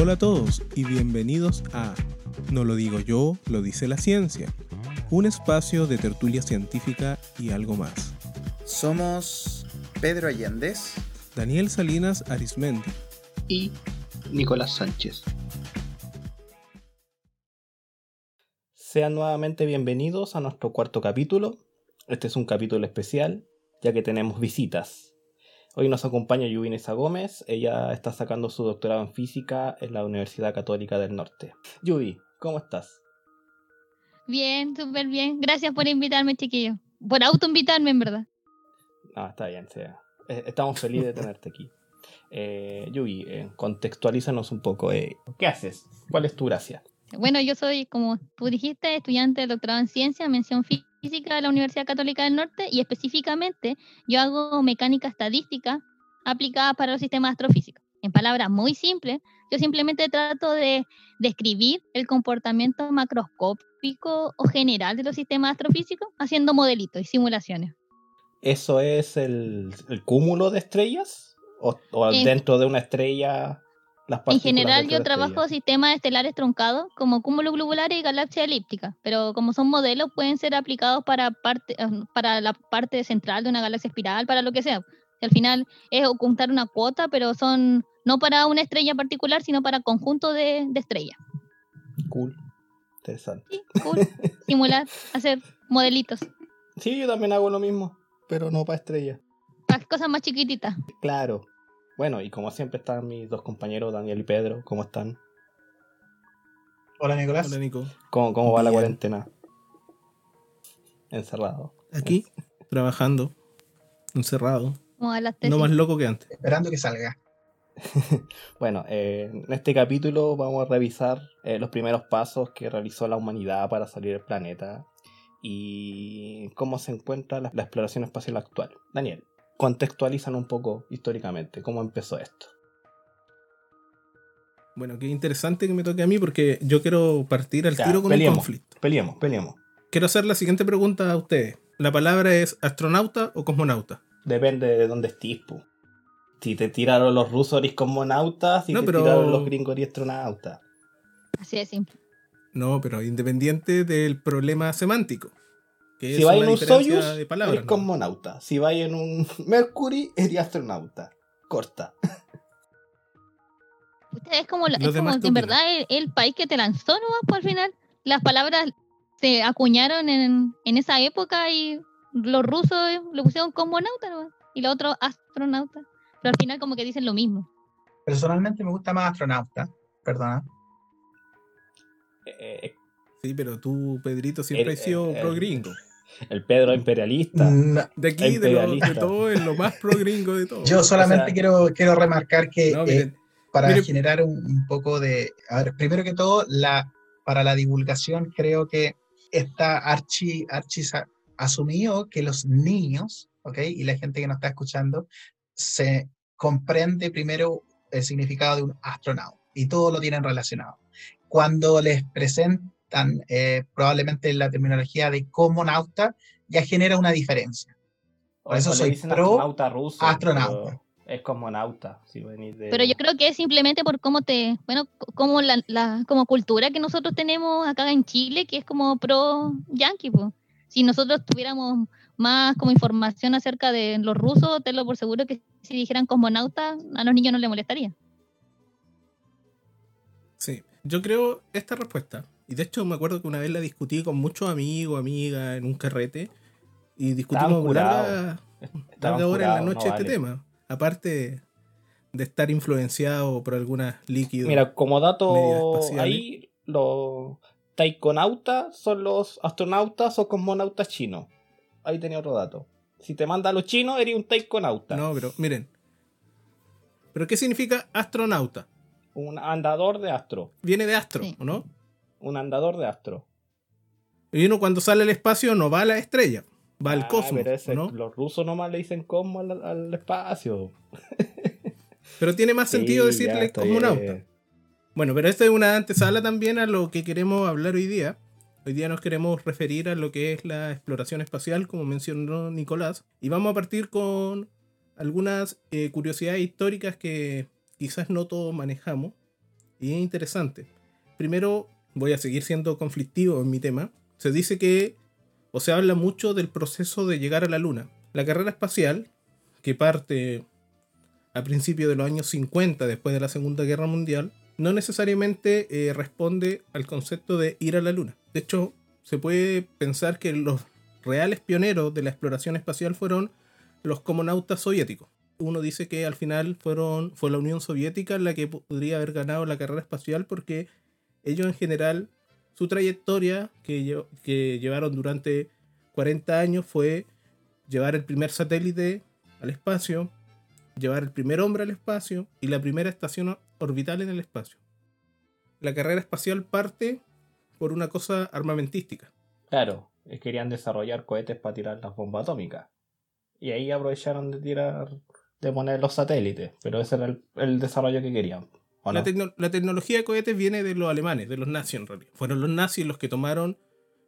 Hola a todos y bienvenidos a No lo digo yo, lo dice la ciencia, un espacio de tertulia científica y algo más. Somos Pedro Allendez, Daniel Salinas Arismendi y Nicolás Sánchez. Sean nuevamente bienvenidos a nuestro cuarto capítulo. Este es un capítulo especial, ya que tenemos visitas. Hoy nos acompaña Yubinesa Gómez, ella está sacando su doctorado en física en la Universidad Católica del Norte. Yubi, ¿cómo estás? Bien, súper bien. Gracias por invitarme, chiquillo. Por autoinvitarme, en verdad. No, está bien, sea. Eh, estamos felices de tenerte aquí. Eh, Yubi, eh, contextualízanos un poco. Eh, ¿Qué haces? ¿Cuál es tu gracia? Bueno, yo soy, como tú dijiste, estudiante de doctorado en ciencia, mención física de la Universidad Católica del Norte y específicamente yo hago mecánica estadística aplicada para los sistemas astrofísicos. En palabras muy simples, yo simplemente trato de describir el comportamiento macroscópico o general de los sistemas astrofísicos haciendo modelitos y simulaciones. ¿Eso es el, el cúmulo de estrellas? ¿O, o En- dentro de una estrella las En general yo trabajo sistemas estelares truncados como cúmulos globulares y galaxias elípticas, pero como son modelos pueden ser aplicados para, parte, eh, para la parte central de una galaxia espiral, para lo que sea. Al final es ocultar una cuota, pero son no para una estrella particular, sino para conjunto de, de estrellas. Cool. Interesante. Sí, cool. Simular, hacer modelitos, Sí, yo también hago lo mismo, pero no para estrellas. para cosas más chiquititas. Claro. Bueno, y como siempre están mis dos compañeros, Daniel y Pedro. ¿Cómo están? Hola Nicolás. Hola Nico. ¿Cómo, cómo va la cuarentena? Encerrado. Aquí, trabajando, encerrado, no más loco que antes. Esperando que salga. Bueno, eh, en este capítulo vamos a revisar eh, los primeros pasos que realizó la humanidad para salir del planeta y cómo se encuentra la, la exploración espacial actual. Daniel, contextualizan un poco históricamente cómo empezó esto. Bueno, qué interesante que me toque a mí porque yo quiero partir al Ya, tiro con peleemos. un conflicto. Peleemos, peleemos. Quiero hacer la siguiente pregunta a ustedes. ¿La palabra es astronauta o cosmonauta? Depende de dónde estés, pu. Si te tiraron los rusos eres cosmonauta, si No, te pero- tiraron los gringos eres astronauta. Así de simple. No, pero independiente del problema semántico. Que Si una en un Soyuz, de palabras. eres ¿no? cosmonauta. Si vas en un Mercury, eres astronauta. Corta. Es como, la- Los es como demás, en verdad el, el país que te lanzó, ¿no? Pues al final las palabras se acuñaron en, en esa época y los rusos le pusieron cosmonauta, ¿no? Y los otros astronauta. Pero al final como que dicen lo mismo. Personalmente me gusta más astronauta. Perdona. Eh, Sí, pero tú, Pedrito, siempre El- has sido el- pro gringo. El Pedro imperialista. No, De aquí, de, lo- de Imperialista. todo, es lo más pro gringo de todo. yo solamente o sea- quiero, quiero remarcar que No, eh, para mire- generar un, un poco de... A ver, primero que todo, la, para la divulgación creo que está archi, archi sa- asumido que los niños, ¿ok? Y la gente que nos está escuchando, se comprende primero el significado de un astronauta y todo lo tienen relacionado. Cuando les presentan eh, probablemente la terminología de comonauta, ya genera una diferencia. O- por eso o soy dicen pro astronauta ruso. astronauta. pero Es cosmonauta. Si venís de... Pero yo creo que es simplemente por cómo te, bueno, como la, la como cultura que nosotros tenemos acá en Chile, que es como pro yankee, pues. Si nosotros tuviéramos más como información acerca de los rusos, te lo por seguro que si dijeran cosmonauta, a los niños no les molestaría. Sí, yo creo esta respuesta. Y de hecho me acuerdo que una vez la discutí con muchos amigos, amigas, en un carrete. Y discutimos larga, larga hora en la noche no este vale. tema. Aparte de estar influenciado por algunas líquidos. Mira, como dato ahí, los taikonautas son los astronautas o cosmonautas chinos. Ahí tenía otro dato. Si te manda a los chinos, eres un taikonauta. No, pero miren. ¿Pero qué significa astronauta? Un andador de astro. Viene de astro, Sí. ¿o no? Un andador de astro. Y uno cuando sale al espacio no va a la estrella, va al Ah, cosmos, pero ese- ¿o ¿no? Los rusos nomás le dicen cosmos al, al espacio. Pero tiene más sentido Sí, decirle cosmonauta. Bueno, pero esta es una antesala también a lo que queremos hablar hoy día. Hoy día nos queremos referir a lo que es la exploración espacial, como mencionó Nicolás. Y vamos a partir con algunas eh, curiosidades históricas que quizás no todos manejamos Y es interesante. Primero, voy a seguir siendo conflictivo en mi tema. Se dice que, o se habla mucho del proceso de llegar a la Luna. La carrera espacial, que parte a principios de los años 50, después de la Segunda Guerra Mundial, no necesariamente eh, responde al concepto de ir a la Luna. De hecho, se puede pensar que los reales pioneros de la exploración espacial fueron los comonautas soviéticos. Uno dice que al final fueron, fue la Unión Soviética la que podría haber ganado la carrera espacial porque ellos en general, su trayectoria que, llevaron durante 40 años fue llevar el primer satélite al espacio, llevar el primer hombre al espacio y la primera estación orbital en el espacio. La carrera espacial parte por una cosa armamentística. Claro, querían desarrollar cohetes para tirar las bombas atómicas. Y ahí aprovecharon de tirar, de poner los satélites, pero ese era el, desarrollo que querían. La, tecnología de cohetes viene de los alemanes, de los nazis en realidad. Fueron los nazis los que tomaron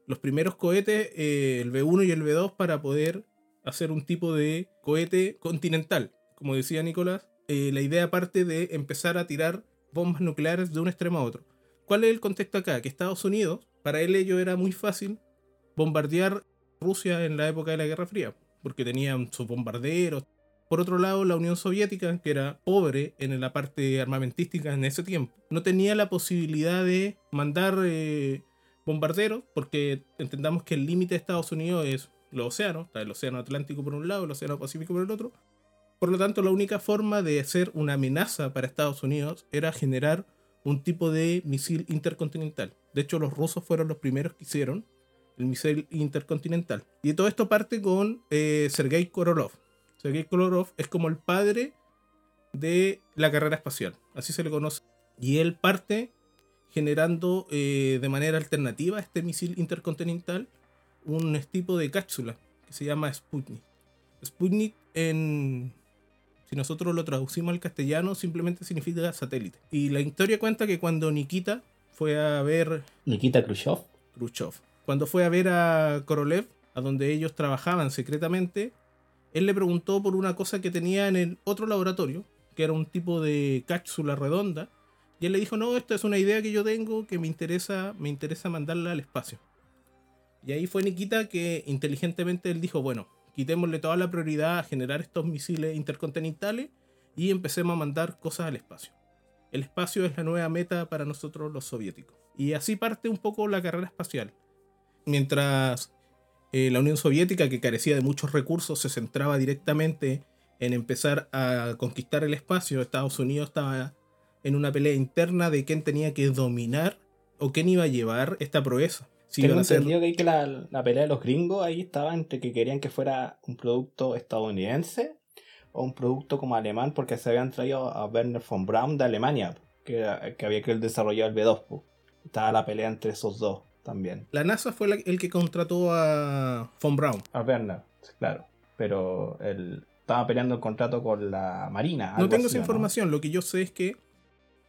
los primeros cohetes, eh, el B1 y el B2, para poder hacer un tipo de cohete continental. Como decía Nicolás, eh, la idea parte de empezar a tirar bombas nucleares de un extremo a otro. ¿Cuál es el contexto acá? Que Estados Unidos, para él ello era muy fácil bombardear Rusia en la época de la Guerra Fría, porque tenían sus bombarderos. Por otro lado, la Unión Soviética, que era pobre en la parte armamentística en ese tiempo, no tenía la posibilidad de mandar eh, bombarderos, porque entendamos que el límite de Estados Unidos es los océanos, está el océano Atlántico por un lado, el océano Pacífico por el otro. Por lo tanto, la única forma de hacer una amenaza para Estados Unidos era generar un tipo de misil intercontinental. De hecho, los rusos fueron los primeros que hicieron el misil intercontinental. Y todo esto parte con eh, Sergei Korolov. Sergei Korolov es como el padre de la carrera espacial, así se le conoce. Y él parte generando eh, de manera alternativa este misil intercontinental un tipo de cápsula que se llama Sputnik. Sputnik en si nosotros lo traducimos al castellano simplemente significa satélite. Y la historia cuenta que cuando Nikita fue a ver Nikita Khrushchev, Khrushchev cuando fue a ver a Korolev, a donde ellos trabajaban secretamente, él le preguntó por una cosa que tenía en el otro laboratorio, que era un tipo de cápsula redonda, y él le dijo, no, esta es una idea que yo tengo que me interesa, me interesa mandarla al espacio. Y ahí fue Nikita que inteligentemente él dijo, bueno, quitémosle toda la prioridad a generar estos misiles intercontinentales y empecemos a mandar cosas al espacio. El espacio es la nueva meta para nosotros los soviéticos. Y así parte un poco la carrera espacial mientras eh, la Unión Soviética, que carecía de muchos recursos, se centraba directamente en empezar a conquistar el espacio, Estados Unidos estaba en una pelea interna de quién tenía que dominar o quién iba a llevar esta proeza. Si Tengo entendido que, la, la, pelea de los gringos ahí estaba entre que querían que fuera un producto estadounidense o un producto como alemán porque se habían traído a Werner von Braun de Alemania, que, que había que desarrollar el B2. Estaba la pelea entre esos dos también. La NASA fue el que contrató a Von Braun. A Werner, claro. Pero él estaba peleando el contrato con la Marina. No tengo esa información. Lo que yo sé es que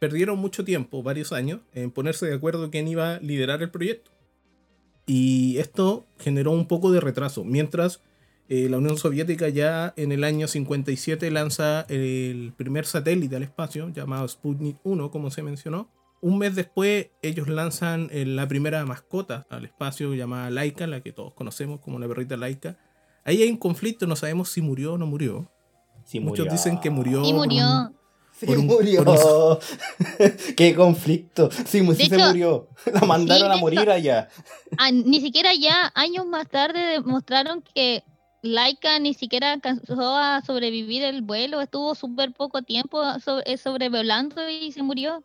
perdieron mucho tiempo, varios años, en ponerse de acuerdo quién iba a liderar el proyecto. Y esto generó un poco de retraso. Mientras eh, la Unión Soviética ya en el año 57 lanza el primer satélite al espacio, llamado Sputnik 1, como se mencionó un mes después, ellos lanzan eh, la primera mascota al espacio llamada Laika, la que todos conocemos como la perrita Laika. Ahí hay un conflicto, no sabemos si murió o no murió. Muchos dicen que murió. Y murió. Sí, murió. Qué conflicto. Sí, sí se murió. La mandaron a morir allá. Ah, ni siquiera ya años más tarde demostraron que Laika ni siquiera alcanzó a sobrevivir el vuelo. Estuvo súper poco tiempo eh, sobrevolando y se murió.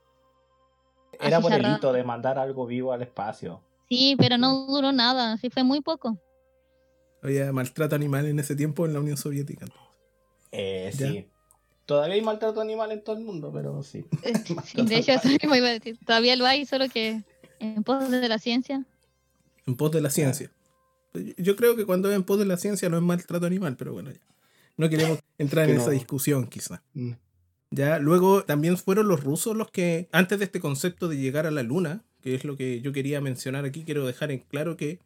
Era por el hito de mandar algo vivo al espacio. Sí, pero no duró nada, sí fue muy poco. Había maltrato animal en ese tiempo en la Unión Soviética. Eh, sí. Todavía hay maltrato animal en todo el mundo, pero sí. De hecho, eso iba a decir. Todavía lo hay, solo que en pos de la ciencia. En pos de la ciencia. Yo creo que cuando es en pos de la ciencia no es maltrato animal, pero bueno, no queremos entrar en esa discusión quizá. Mm. Ya, luego también fueron los rusos los que, antes de este concepto de llegar a la luna, que es lo que yo quería mencionar aquí, quiero dejar en claro que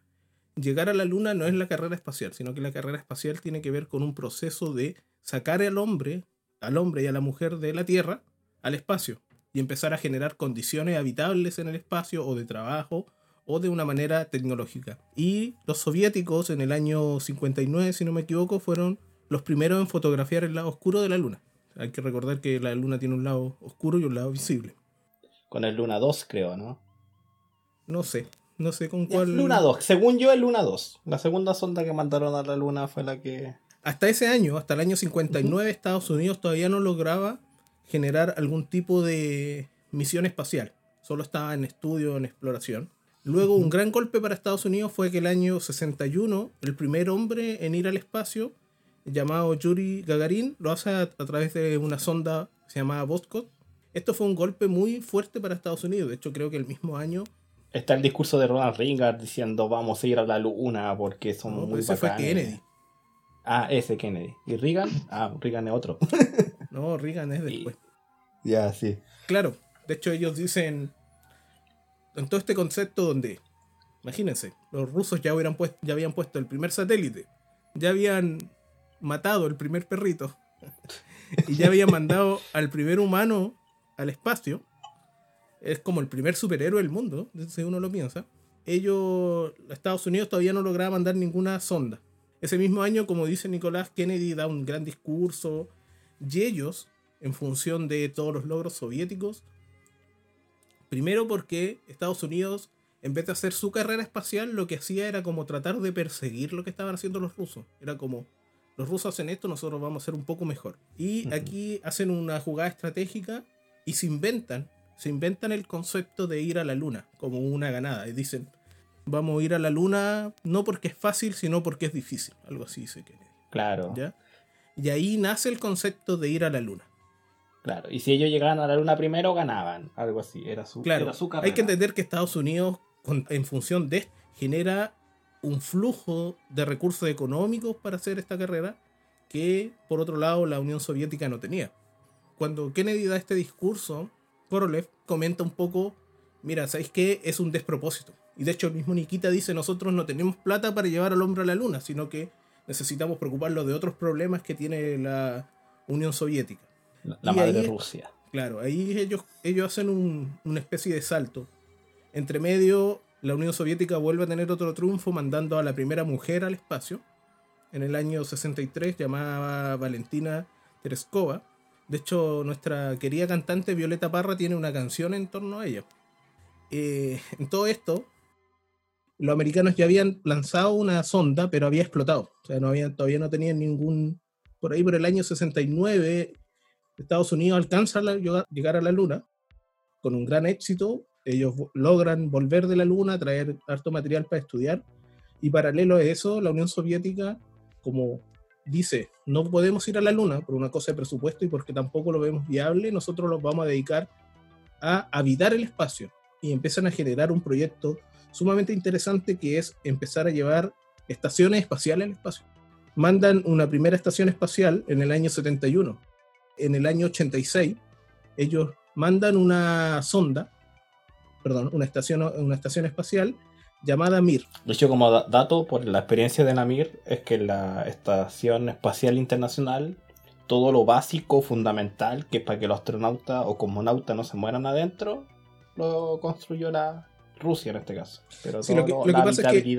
llegar a la luna no es la carrera espacial, sino que la carrera espacial tiene que ver con un proceso de sacar al hombre, al hombre y a la mujer de la Tierra al espacio. y empezar a generar condiciones habitables en el espacio o de trabajo o de una manera tecnológica. Y los soviéticos en el año 59, si no me equivoco, fueron los primeros en fotografiar el lado oscuro de la Luna. Hay que recordar que la Luna tiene un lado oscuro y un lado visible. Con el Luna 2, creo, ¿no? No sé, no sé con cuál. Luna 2, según yo, el Luna 2. La segunda sonda que mandaron a la Luna fue la que. Hasta ese año, hasta el año 59, Estados Unidos todavía no lograba generar algún tipo de misión espacial. Solo estaba en estudio, en exploración. Luego, un gran golpe para Estados Unidos fue que el año 61, el primer hombre en ir al espacio, llamado Yuri Gagarin, lo hace a, a través de una sonda que se llamaba Voskhod. Esto fue un golpe muy fuerte para Estados Unidos. De hecho, creo que el mismo año Está el discurso de Ronald Reagan diciendo vamos a ir a la Luna porque somos no, muy ese fue bacanes". Kennedy. Ah, ese Kennedy. ¿Y Reagan? Ah, Reagan es otro. No, Reagan es después. ya, sí. Claro, de hecho ellos dicen, en todo este concepto donde, imagínense, los rusos ya, hubieran puesto, ya habían puesto el primer satélite, ya habían matado el primer perrito y ya habían mandado al primer humano al espacio, es como el primer superhéroe del mundo, si uno lo piensa. Ellos, Estados Unidos todavía no lograba mandar ninguna sonda. Ese mismo año, como dice Nicolás, Kennedy da un gran discurso y ellos, en función de todos los logros soviéticos, primero porque Estados Unidos, en vez de hacer su carrera espacial, lo que hacía era como tratar de perseguir lo que estaban haciendo los rusos. Era como, los rusos hacen esto, nosotros vamos a hacer un poco mejor. Y Ujú. aquí hacen una jugada estratégica y se inventan, se inventan el concepto de ir a la luna como una ganada. Y dicen, vamos a ir a la luna no porque es fácil, sino porque es difícil. Algo así dice Kennedy. Claro, ¿ya? Y ahí nace el concepto de ir a la luna. claro. Y si ellos llegaban a la Luna primero, ganaban. Algo así. Era su, Claro, era su carrera. hay que entender que Estados Unidos, en función de esto, genera un flujo de recursos económicos para hacer esta carrera que, por otro lado, la Unión Soviética no tenía. Cuando Kennedy da este discurso, Korolev comenta un poco, mira, ¿sabéis qué? Es un despropósito. Y de hecho el mismo Nikita dice, nosotros no tenemos plata para llevar al hombre a la luna, sino que necesitamos preocuparnos de otros problemas que tiene la Unión Soviética. La, la madre ahí- Rusia. Claro, ahí ellos, ellos hacen un- una especie de salto. Entre medio, la Unión Soviética vuelve a tener otro triunfo mandando a la primera mujer al espacio. En el año 63, llamada Valentina Tereskova. De hecho, nuestra querida cantante Violeta Parra tiene una canción en torno a ella. Eh, en todo esto, los americanos ya habían lanzado una sonda, pero había explotado. O sea, no había, todavía no tenían ningún... Por ahí, por el año 69, Estados Unidos alcanza a llegar a la Luna con un gran éxito. Ellos logran volver de la Luna, traer harto material para estudiar. Y paralelo a eso, la Unión Soviética, como dice, no podemos ir a la Luna por una cosa de presupuesto y porque tampoco lo vemos viable, nosotros los vamos a dedicar a habitar el espacio. Y empiezan a generar un proyecto sumamente interesante que es empezar a llevar estaciones espaciales al espacio. Mandan una primera estación espacial en el año 71 en el año 86, ellos mandan una sonda, perdón, una estación, una estación espacial llamada Mir. De hecho, como da- dato, por la experiencia de la MIR, es que la Estación Espacial Internacional, todo lo básico, fundamental, que es para que los astronautas o cosmonautas no se mueran adentro, lo construyó la Rusia en este caso. Pero Sí, todo lo que- lo- pasa es que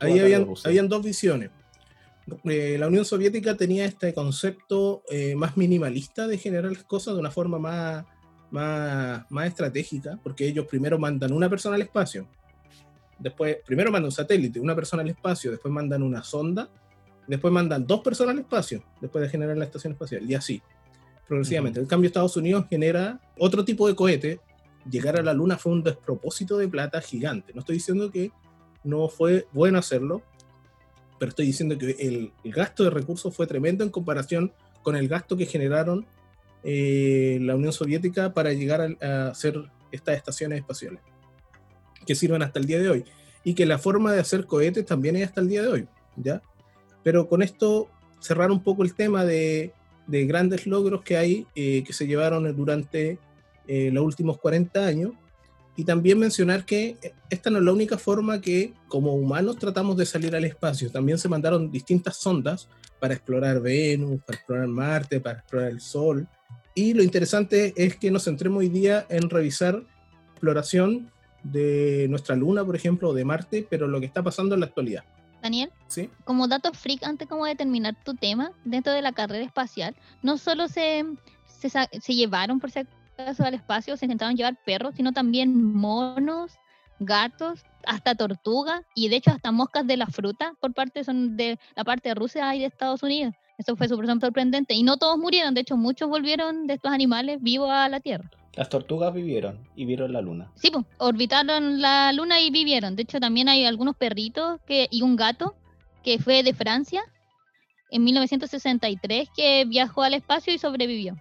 Ahí habían, habían dos visiones. Eh, la Unión Soviética tenía este concepto eh, más minimalista de generar las cosas de una forma más, más, más estratégica, porque ellos primero mandan una persona al espacio, después, primero mandan un satélite, una persona al espacio, después mandan una sonda, después mandan dos personas al espacio, después de generar la estación espacial, y así, progresivamente. En cambio, Estados Unidos genera otro tipo de cohete. Llegar a la Luna fue un despropósito de plata gigante. No estoy diciendo que no fue bueno hacerlo, pero estoy diciendo que el, el gasto de recursos fue tremendo en comparación con el gasto que generaron eh, la Unión Soviética para llegar a, a hacer estas estaciones espaciales, que sirven hasta el día de hoy. Y que la forma de hacer cohetes también es hasta el día de hoy, ¿ya? Pero con esto cerrar un poco el tema de, de grandes logros que hay, eh, que se llevaron durante eh, los últimos 40 años, y también mencionar que esta no es la única forma que como humanos tratamos de salir al espacio. También se mandaron distintas sondas para explorar Venus, para explorar Marte, para explorar el Sol. Y lo interesante es que nos centremos hoy día en revisar exploración de nuestra luna, por ejemplo, o de Marte, pero lo que está pasando en la actualidad. Daniel, ¿Sí? como dato freak, antes como de terminar tu tema, dentro de la carrera espacial, no solo se, se, llevaron por si acaso al espacio, se intentaron llevar perros, sino también monos, gatos, hasta tortugas y de hecho hasta moscas de la fruta por parte son de la parte de Rusia y de Estados Unidos. Eso fue súper sorprendente. Y no todos murieron, de hecho muchos volvieron de estos animales vivos a la Tierra. Las tortugas vivieron y vieron la luna. Sí, pues, orbitaron la luna y vivieron. De hecho, también hay algunos perritos que, y un gato que fue de Francia en 1963 que viajó al espacio y sobrevivió.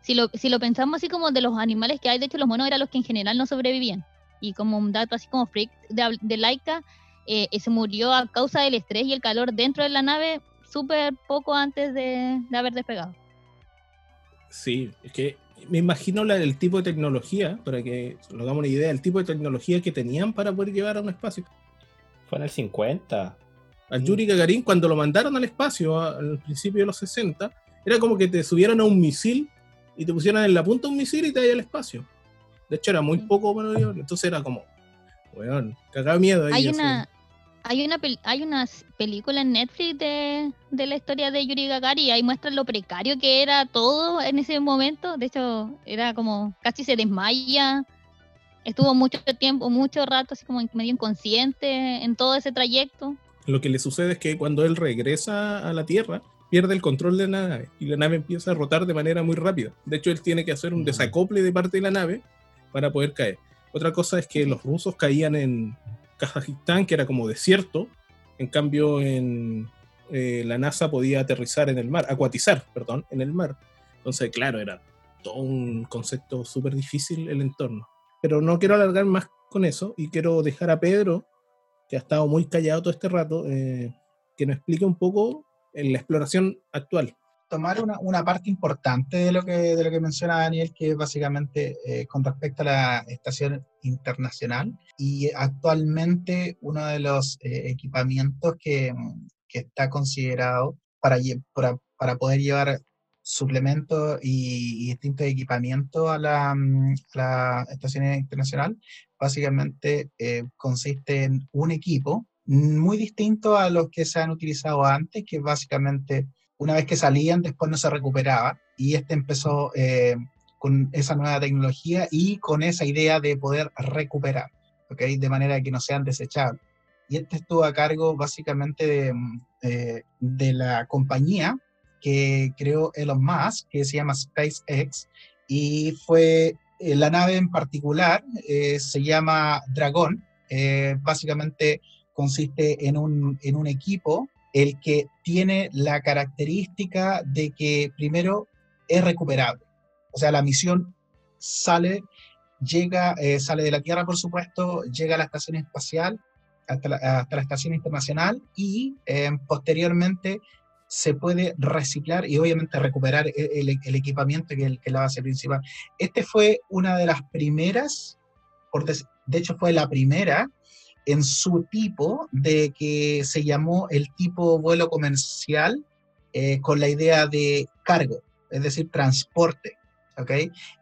Si lo, si lo pensamos así como de los animales que hay, de hecho los monos eran los que en general no sobrevivían. Y como un dato así como freak de, de Laika, eh, eh, se murió a causa del estrés y el calor dentro de la nave súper poco antes de, de haber despegado. Sí, es que me imagino la, el tipo de tecnología, para que nos hagamos una idea, el tipo de tecnología que tenían para poder llevar a un espacio. Fue en el 50. Al Yuri Gagarin, cuando lo mandaron al espacio al principio de los 60, era como que te subieran a un misil y te pusieran en la punta un misil y te vayas al espacio. De hecho, era muy poco maniobrable. Entonces era como, weón, cagaba miedo ahí. Hay una, hay una, hay una s- película en Netflix de, de la historia de Yuri Gagarin y ahí muestran lo precario que era todo en ese momento. De hecho, era como casi se desmaya. Estuvo mucho tiempo, mucho rato así como medio inconsciente en todo ese trayecto. Lo que le sucede es que cuando él regresa a la Tierra, pierde el control de la nave y la nave empieza a rotar de manera muy rápida. De hecho, él tiene que hacer un Mm. desacople de parte de la nave para poder caer. Otra cosa es que los rusos caían en Kazajistán, que era como desierto. En cambio, en eh, la NASA podía aterrizar en el mar, acuatizar, perdón, en el mar. Entonces, claro, era todo un concepto súper difícil el entorno. Pero no quiero alargar más con eso y quiero dejar a Pedro, que ha estado muy callado todo este rato, eh, que nos explique un poco en la exploración actual. Tomar una, una parte importante de lo que, de lo que menciona Daniel, que es básicamente eh, con respecto a la estación internacional. Y actualmente uno de los eh, equipamientos que, que está considerado para, para, para poder llevar suplementos y, y distintos equipamientos a la, mm, a la estación internacional, básicamente eh, consiste en un equipo muy distinto a los que se han utilizado antes, que básicamente una vez que salían, después no se recuperaba. Y este empezó eh, con esa nueva tecnología y con esa idea de poder recuperar, ¿ok? De manera que no sean desechables. Y este estuvo a cargo básicamente de, mm, eh, de la compañía que creó Elon Musk, que se llama SpaceX, y fue eh, la nave en particular, eh, se llama Dragón, eh, básicamente consiste en un, en un equipo el que tiene la característica de que primero es recuperable. O sea, la misión sale, llega, eh, sale de la Tierra, por supuesto, llega a la estación espacial, hasta la, estación internacional y eh, posteriormente se puede reciclar y obviamente recuperar e- el, equipamiento que, es la base principal. Este fue una de las primeras, de hecho fue la primera en su tipo de que se llamó el tipo vuelo comercial eh, con la idea de cargo, es decir, transporte. ¿ok?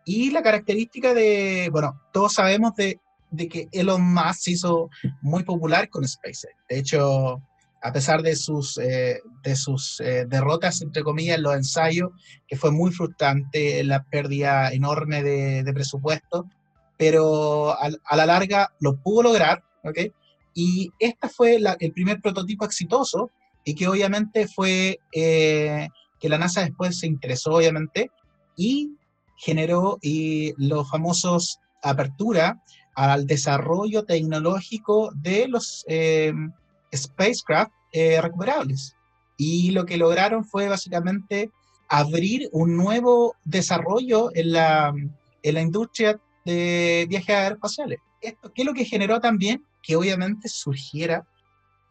Y la característica de, bueno, todos sabemos de, de que Elon Musk se hizo muy popular con SpaceX. De hecho, a pesar de sus, eh, de sus eh, derrotas, entre comillas, en los ensayos, que fue muy frustrante, la pérdida enorme de, de presupuesto, pero a, a, la larga lo pudo lograr, ¿ok? Y este fue la, el primer prototipo exitoso y que obviamente fue eh, que la NASA después se interesó, obviamente, y generó y los famosos apertura al desarrollo tecnológico de los eh, spacecraft eh, recuperables. Y lo que lograron fue básicamente abrir un nuevo desarrollo en la, en la industria de viajes aeroespaciales. Esto, ¿Qué es lo que generó también? Que obviamente surgiera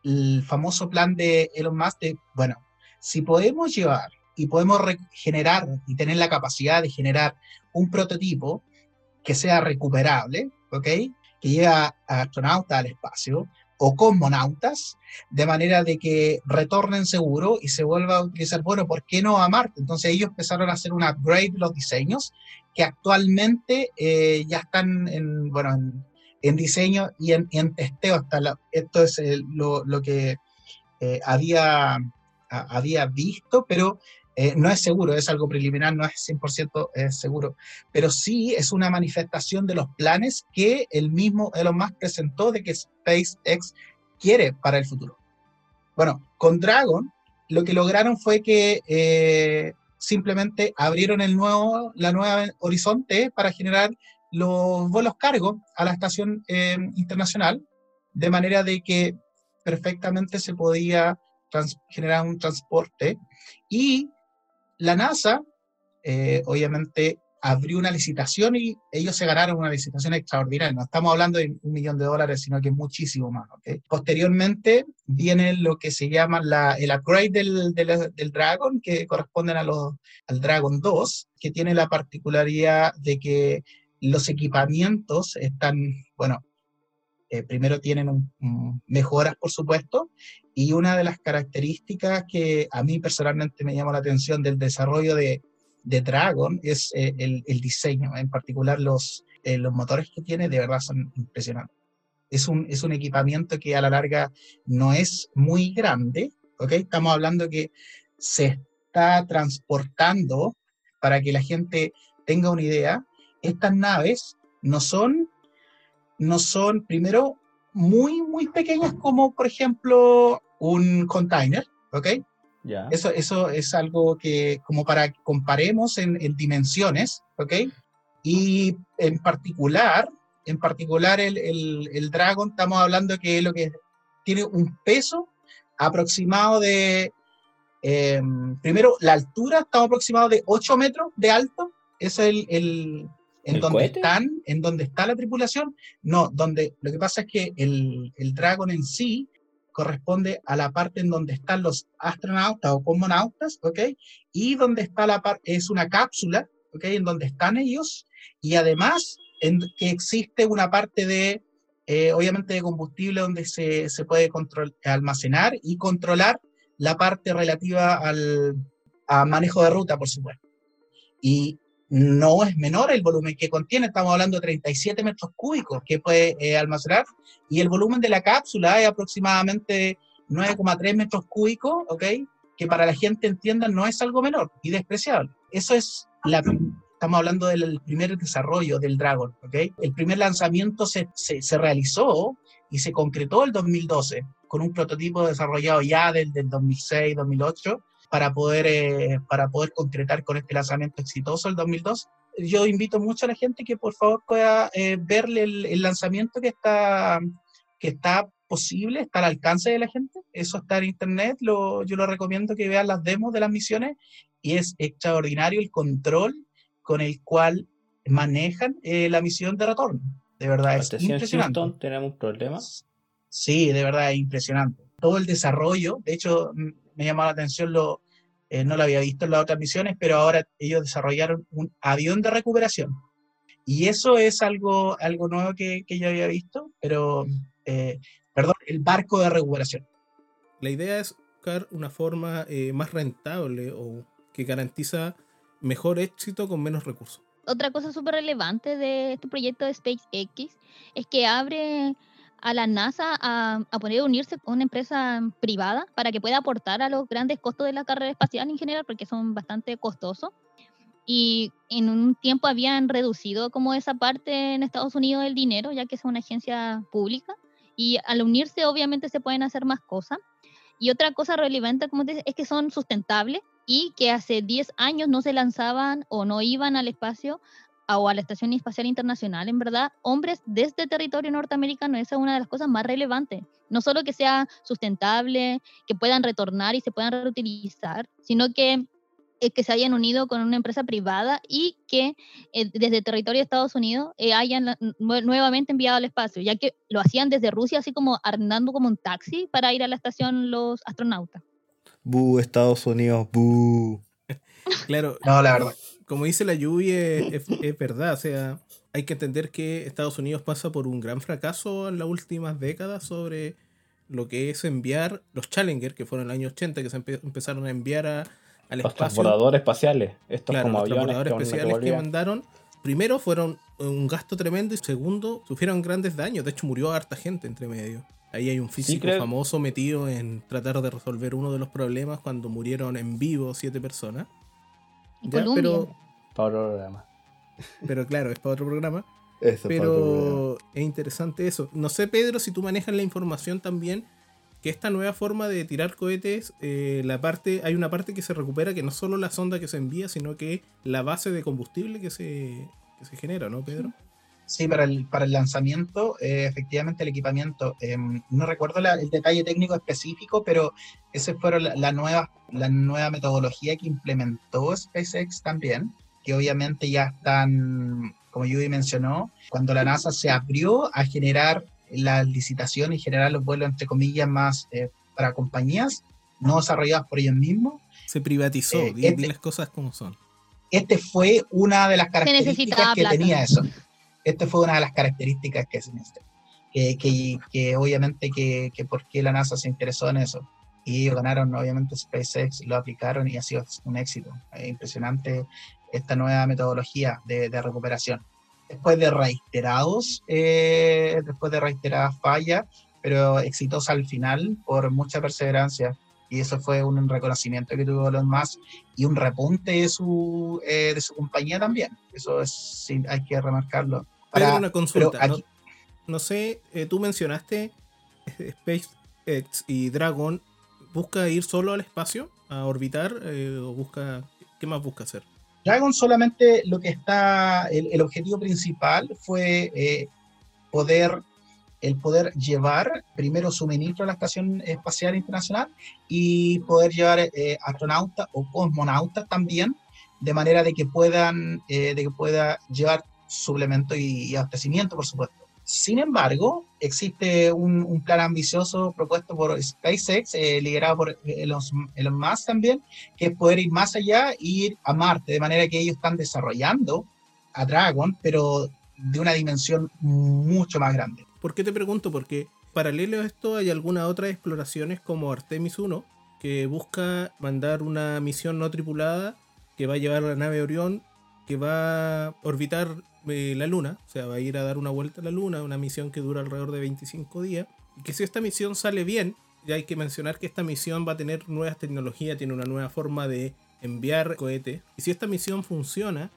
el famoso plan de Elon Musk de, bueno, si podemos llevar y podemos generar y tener la capacidad de generar un prototipo que sea recuperable, ¿ok? Que lleve a astronautas al espacio, o cosmonautas, de manera de que retornen seguro y se vuelva a utilizar, bueno, ¿por qué no a Marte? Entonces ellos empezaron a hacer un upgrade de los diseños que actualmente eh, ya están en, bueno, en, en diseño y en, en testeo. Hasta la- esto es lo, lo que eh, había, había visto, pero eh, no es seguro, es algo preliminar, no es 100% eh, seguro, pero sí es una manifestación de los planes que el mismo Elon Musk presentó de que SpaceX quiere para el futuro. Bueno, con Dragon lo que lograron fue que simplemente abrieron el nuevo, la nueva horizonte para generar los vuelos cargo a la estación eh, internacional, de manera de que perfectamente se podía generar un transporte y la NASA, eh, obviamente, abrió una licitación y ellos se ganaron una licitación extraordinaria. No estamos hablando de un millón de dólares, sino que muchísimo más. ¿ok? Posteriormente viene lo que se llama la, el upgrade del, del, del Dragon, que corresponden a los, al Dragon 2, que tiene la particularidad de que los equipamientos están, bueno, eh, primero tienen mejoras, por supuesto, y una de las características que a mí personalmente me llamó la atención del desarrollo de, Dragon es eh, el, el diseño, en particular los, eh, los motores que tiene, de verdad son impresionantes. Es un, es un equipamiento que a la larga no es muy grande, ¿ok? Estamos hablando que se está transportando, para que la gente tenga una idea, estas naves no son, no son, primero, muy, muy pequeñas como, por ejemplo, un container, ¿ok? Eso, eso es algo que, como para que comparemos en, en dimensiones, ¿ok? Y en particular, en particular el, el, el Dragon, estamos hablando que lo que tiene un peso aproximado de, eh, primero, la altura, estamos aproximados de 8 metros de alto, es el, el en ¿El donde cohete? están, en donde está la tripulación, no, donde, lo que pasa es que el, el Dragon en sí corresponde a la parte en donde están los astronautas o cosmonautas, ¿ok? Y donde está la parte, es una cápsula, ¿ok? En donde están ellos, y además en que existe una parte de, eh, obviamente, de combustible donde se, se puede control, almacenar y controlar la parte relativa al a manejo de ruta, por supuesto. Y no es menor el volumen que contiene, estamos hablando de 37 metros cúbicos que puede eh, almacenar, y el volumen de la cápsula es aproximadamente 9,3 metros cúbicos, ¿ok? Que para la gente entienda no es algo menor y despreciable. Eso es la... Estamos hablando del primer desarrollo del Dragon, ¿ok? El primer lanzamiento se, se, realizó y se concretó el 2012 con un prototipo desarrollado ya del, del 2006, 2008 para poder, eh, para poder concretar con este lanzamiento exitoso el 2002. Yo invito mucho a la gente que por favor pueda eh, verle el, el, lanzamiento que está, que está posible, está al alcance de la gente. Eso está en internet. Lo, yo lo recomiendo que vean las demos de las misiones y es extraordinario el control con el cual manejan eh, la misión de retorno. De verdad, es impresionante. Houston tenemos un problema. Sí, de verdad es impresionante. Todo el desarrollo, de hecho, me llamó la atención, lo, eh, no lo había visto en las otras misiones, pero ahora ellos desarrollaron un avión de recuperación. Y eso es algo, algo nuevo que, que yo había visto, pero, eh, perdón, el barco de recuperación. La idea es buscar una forma eh, más rentable o que garantiza mejor éxito con menos recursos. Otra cosa súper relevante de este proyecto de SpaceX es que abre a la NASA a, a, poder unirse con una empresa privada para que pueda aportar a los grandes costos de la carrera espacial en general, porque son bastante costosos. Y en un tiempo habían reducido como esa parte en Estados Unidos del dinero, ya que es una agencia pública. Y al unirse obviamente se pueden hacer más cosas. Y otra cosa relevante, como te dice, es que son sustentables y que hace 10 años no se lanzaban o no iban al espacio o a la Estación Espacial Internacional, en verdad, hombres desde territorio norteamericano, esa es una de las cosas más relevantes. No solo que sea sustentable, que puedan retornar y se puedan reutilizar, sino que, eh, que se hayan unido con una empresa privada y que eh, desde territorio de Estados Unidos eh, hayan nuevamente enviado al espacio, ya que lo hacían desde Rusia, así como arrendando como un taxi para ir a la estación los astronautas. Bu, Estados Unidos, bu. Claro. No, la verdad. Como dice la lluvia, es, es, verdad. O sea, hay que entender que Estados Unidos pasa por un gran fracaso en las últimas décadas sobre lo que es enviar los Challenger, que fueron en el año 80, que se empe- empezaron a enviar a- al Los espacio. transbordadores espaciales, estos Claro, como los aviones transbordadores una especiales que mandaron, primero fueron un gasto tremendo y segundo, sufrieron grandes daños. De hecho, murió harta gente entre medio. Ahí hay un físico famoso metido en tratar de resolver uno de los problemas cuando murieron en vivo siete personas. En Ya, Colombia. pero, Para otro programa. pero claro, es para otro programa. Eso, para otro programa. Pero es interesante eso. No sé, Pedro, si tú manejas la información también, que esta nueva forma de tirar cohetes, eh, la parte, hay una parte que se recupera, que no solo la sonda que se envía, sino que la base de combustible que se, que se genera, ¿no, Pedro? Sí, para el, para el lanzamiento, eh, efectivamente el equipamiento, eh, no recuerdo la- el detalle técnico específico, pero esa fue la, la nueva, la nueva metodología que implementó SpaceX también, que obviamente ya están, como Yui mencionó, cuando la NASA se abrió a generar la licitación y generar los vuelos, entre comillas, más eh, para compañías, no desarrolladas por ellos mismos, Se privatizó, Eh, di, di este- las cosas como son. este fue una de las características que plata. tenía eso. Esta fue una de las características que, se que, que, que obviamente que, que por qué la NASA se interesó en eso. Y ganaron, obviamente SpaceX lo aplicaron y ha sido un éxito. Es impresionante esta nueva metodología de, de recuperación. Después de reiterados, eh, después de reiteradas fallas, pero exitosa al final por mucha perseverancia. Y eso fue un reconocimiento que tuvo Elon Musk y un repunte de su, eh, de su compañía también. Eso es, hay que remarcarlo. Pedro, una consulta. aquí- no, no sé, eh, tú mencionaste eh, SpaceX y Dragon. ¿Busca ir solo al espacio? ¿A orbitar? eh, ¿O busca. ¿Qué más busca hacer? Dragon solamente lo que está, el, el objetivo principal fue eh, poder, el poder llevar primero suministro a la Estación Espacial Internacional y poder llevar eh, astronautas o cosmonautas también, de manera de que puedan, eh, de que pueda llevar suplemento y, y abastecimiento, por supuesto. Sin embargo, existe un, plan ambicioso propuesto por SpaceX, eh, liderado por Elon, Elon Musk también, que es poder ir más allá e ir a Marte, de manera que ellos están desarrollando a Dragon, pero de una dimensión mucho más grande. ¿Por qué te pregunto? Porque paralelo a esto hay algunas otras exploraciones como Artemis 1, que busca mandar una misión no tripulada que va a llevar la nave Orión, que va a orbitar eh, la Luna, o sea, va a ir a dar una vuelta a la Luna, una misión que dura alrededor de 25 días, y que si esta misión sale bien, ya hay que mencionar que esta misión va a tener nuevas tecnologías, tiene una nueva forma de enviar cohetes, y si esta misión funciona,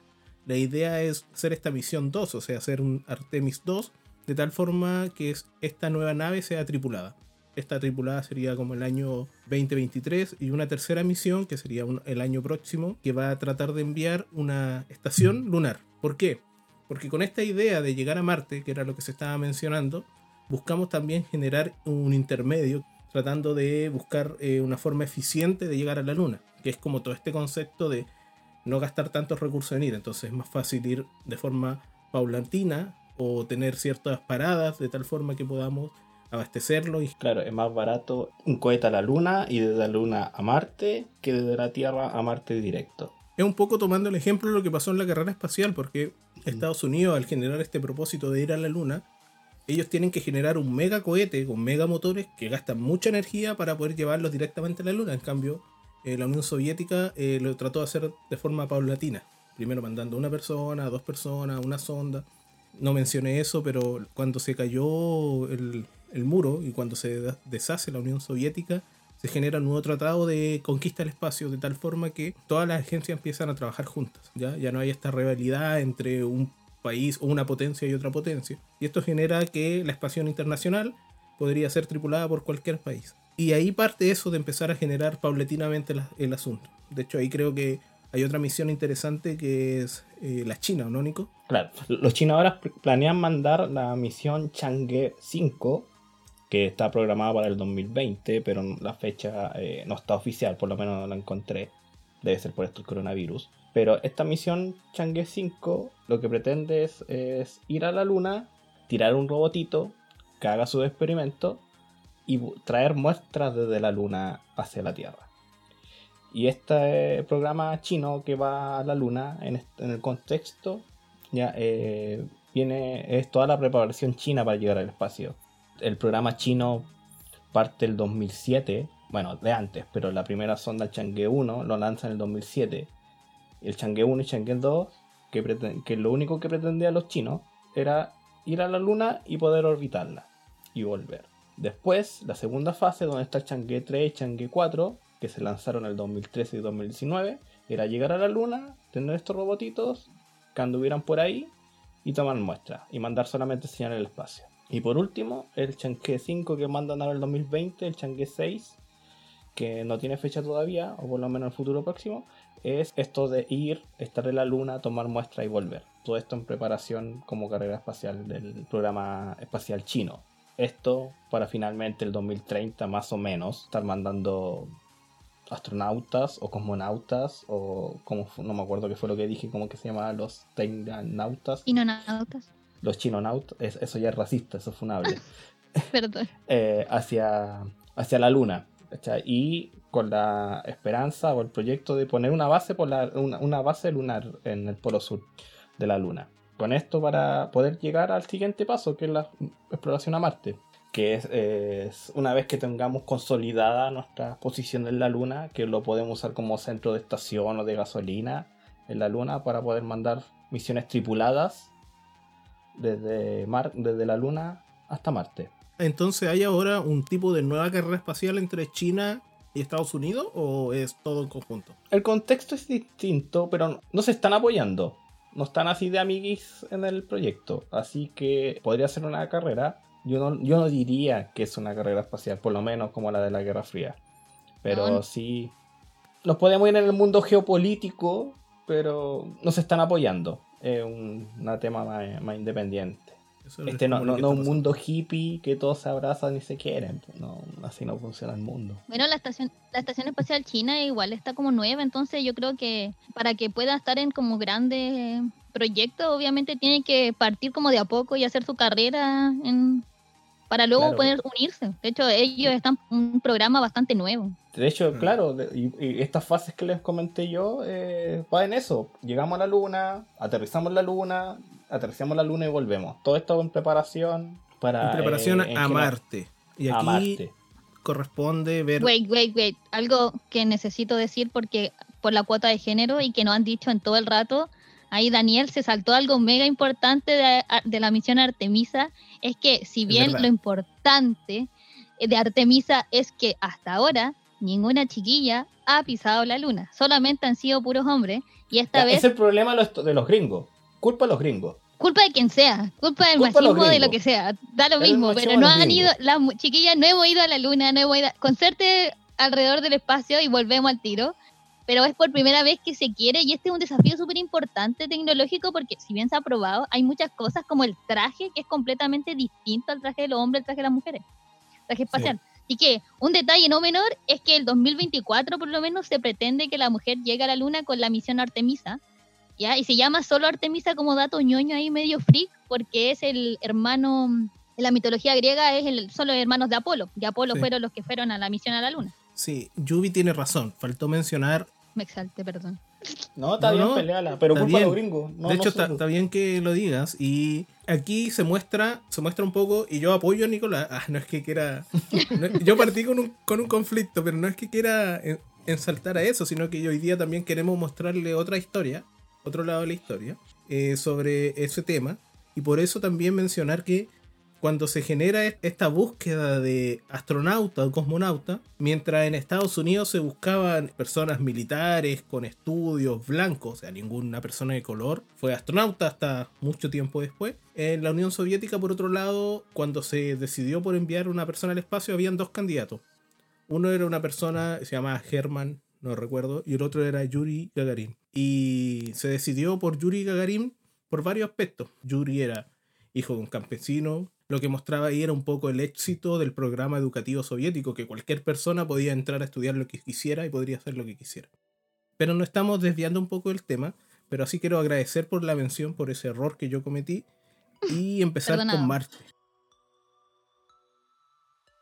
la idea es hacer esta misión 2, o sea, hacer un Artemis 2, de tal forma que es- esta nueva nave sea tripulada. Esta tripulada sería como el año 2023 y una tercera misión que sería el año próximo que va a tratar de enviar una estación lunar. ¿Por qué? Porque con esta idea de llegar a Marte, que era lo que se estaba mencionando, buscamos también generar un intermedio tratando de buscar eh, una forma eficiente de llegar a la Luna, que es como todo este concepto de no gastar tantos recursos en ir, entonces es más fácil ir de forma paulatina o tener ciertas paradas de tal forma que podamos abastecerlo y Claro, es más barato un cohete a la Luna y desde la Luna a Marte que desde la Tierra a Marte directo. es un poco tomando el ejemplo de lo que pasó en la carrera espacial, porque Estados Unidos al generar este propósito de ir a la Luna, ellos tienen que generar un mega cohete con mega motores que gastan mucha energía para poder llevarlos directamente a la Luna. En cambio, eh, la Unión Soviética eh, lo trató de hacer de forma paulatina. Primero mandando una persona, dos personas, una sonda. No mencioné eso, pero cuando se cayó el, muro y cuando se deshace la Unión Soviética, se genera un nuevo tratado de conquista del espacio de tal forma que todas las agencias empiezan a trabajar juntas. Ya, ya no hay esta rivalidad entre un país o una potencia y otra potencia. Y esto genera que la expansión internacional podría ser tripulada por cualquier país. Y ahí parte eso de empezar a generar paulatinamente la- el asunto. De hecho, ahí creo que hay otra misión interesante que es eh, la China, ¿o ¿no, Nico? Claro, los chinos ahora pl- planean mandar la misión Chang'e 5, que está programada para el 2020, pero la fecha eh, no está oficial, por lo menos no la encontré. Debe ser por esto el coronavirus. Pero esta misión Chang'e 5 lo que pretende es, ir a la Luna, tirar un robotito que haga su experimento y traer muestras desde la Luna hacia la Tierra. Y este programa chino que va a la Luna, en el contexto, ya eh, viene, es toda la preparación china para llegar al espacio. El programa chino parte el 2007, bueno, de antes, pero la primera sonda, Chang'e 1, lo lanza en el 2007. El Chang'e 1 y Chang'e 2, que, lo único que pretendían los chinos era ir a la Luna y poder orbitarla y volver. Después, la segunda fase, donde está el Chang'e 3 y Chang'e 4, que se lanzaron en el 2013 y 2019, era llegar a la Luna, tener estos robotitos que anduvieran por ahí y tomar muestras y mandar solamente señal al espacio. Y por último, el Chang'e 5 que mandan ahora el 2020, el Chang'e 6, que no tiene fecha todavía, o por lo menos en el futuro próximo, es esto de ir, estar en la luna, tomar muestra y volver. Todo esto en preparación como carrera espacial del programa espacial chino. Esto para finalmente el 2030 más o menos estar mandando astronautas o cosmonautas o como no me acuerdo qué fue lo que dije, como que se llamaban los tecnautas, Y no nautas. Los chinonautas, es- eso ya es racista, eso es funable Perdón. eh, hacia, hacia la luna. ¿cachai? Y con la esperanza o el proyecto de poner una base, polar, una, una base lunar en el polo sur de la luna. Con esto para poder llegar al siguiente paso, que es la exploración a Marte. Que es, es una vez que tengamos consolidada nuestra posición en la luna, que lo podemos usar como centro de estación o de gasolina en la luna para poder mandar misiones tripuladas desde, Mar, desde la luna hasta Marte. Entonces, ¿hay ahora un tipo de nueva carrera espacial entre China y Estados Unidos o es todo en conjunto? El contexto es distinto, pero no- se están apoyando. No están así de amiguis en el proyecto. Así que podría ser una carrera. Yo no, yo no diría que es una carrera espacial, por lo menos como la de la Guerra Fría. Pero No. sí. Nos podemos ir en el mundo geopolítico, pero no se están apoyando. Es un, un tema más, más independiente. Eso Este no, no, no un pasando. mundo hippie que todos se abrazan y se quieren. No, así no funciona el mundo. Bueno, la estación, la estación espacial china igual está como nueva, entonces yo creo que para que pueda estar en como grandes proyectos, obviamente tiene que partir como de a poco y hacer su carrera en, para luego Claro. poder unirse. De hecho, ellos están en un programa bastante nuevo. De hecho, Mm. claro, de- y, y estas fases que les comenté yo, eh, va en eso. Llegamos a la luna, aterrizamos la luna, aterrizamos la luna y volvemos. Todo esto en preparación para... En preparación eh, en a que- Marte. Y A aquí Marte. corresponde ver. Wait, wait, wait. Algo que necesito decir porque por la cuota de género y que no han dicho en todo el rato. Ahí Daniel se saltó algo mega importante de, de la misión Artemisa. Es que si bien lo importante de Artemisa es que hasta ahora ninguna chiquilla ha pisado la luna. Solamente han sido puros hombres. Y esta Ya, vez, Es el problema de los, de los gringos. Culpa de los gringos. culpa de quien sea, culpa del Culpa machismo de lo que sea, da lo mismo, pero no han ido, las mu- chiquillas no hemos ido a la luna, no hemos ido, a- concerte alrededor del espacio y volvemos al tiro, pero es por primera vez que se quiere y este es un desafío súper importante tecnológico porque si bien se ha probado, hay muchas cosas como el traje que es completamente distinto al traje de los hombres, el traje de las mujeres, traje espacial. Y que un detalle no menor es que el 2024 por lo menos se pretende que la mujer llegue a la luna con la misión Artemisa, ¿ya? Y se llama solo Artemisa como dato ñoño ahí medio freak, porque es el hermano, en la mitología griega es el, son los hermanos de Apolo, y Apolo Sí. fueron los que fueron a la misión a la luna. Sí, Yubi tiene razón. Faltó mencionar. Me exalté, perdón. No, está No, bien, no, peleala, pero culpa de los bien. gringos. no de hecho, está, bien que lo digas. Y aquí se muestra, se muestra un poco, y yo apoyo a Nicolás. Ah, no es que quiera. no- yo partí con un, con un conflicto, pero no es que quiera en- ensaltar a eso, sino que hoy día también queremos mostrarle otra historia, otro lado de la historia, eh, sobre ese tema. Y por eso también mencionar que cuando se genera est- esta búsqueda de astronauta o cosmonauta, mientras en Estados Unidos se buscaban personas militares con estudios blancos, o sea, ninguna persona de color fue astronauta hasta mucho tiempo después. En la Unión Soviética, por otro lado, cuando se decidió por enviar una persona al espacio, habían dos candidatos. Uno era una persona, se llamaba Herman, no recuerdo, y el otro era Yuri Gagarin. Y se decidió por Yuri Gagarin por varios aspectos. Yuri era hijo de un campesino. Lo que mostraba ahí era un poco el éxito del programa educativo soviético, que cualquier persona podía entrar a estudiar lo que quisiera y podría hacer lo que quisiera. Pero no estamos desviando un poco del tema, pero sí quiero agradecer por la mención, por ese error que yo cometí y empezar Perdonado. con Marte.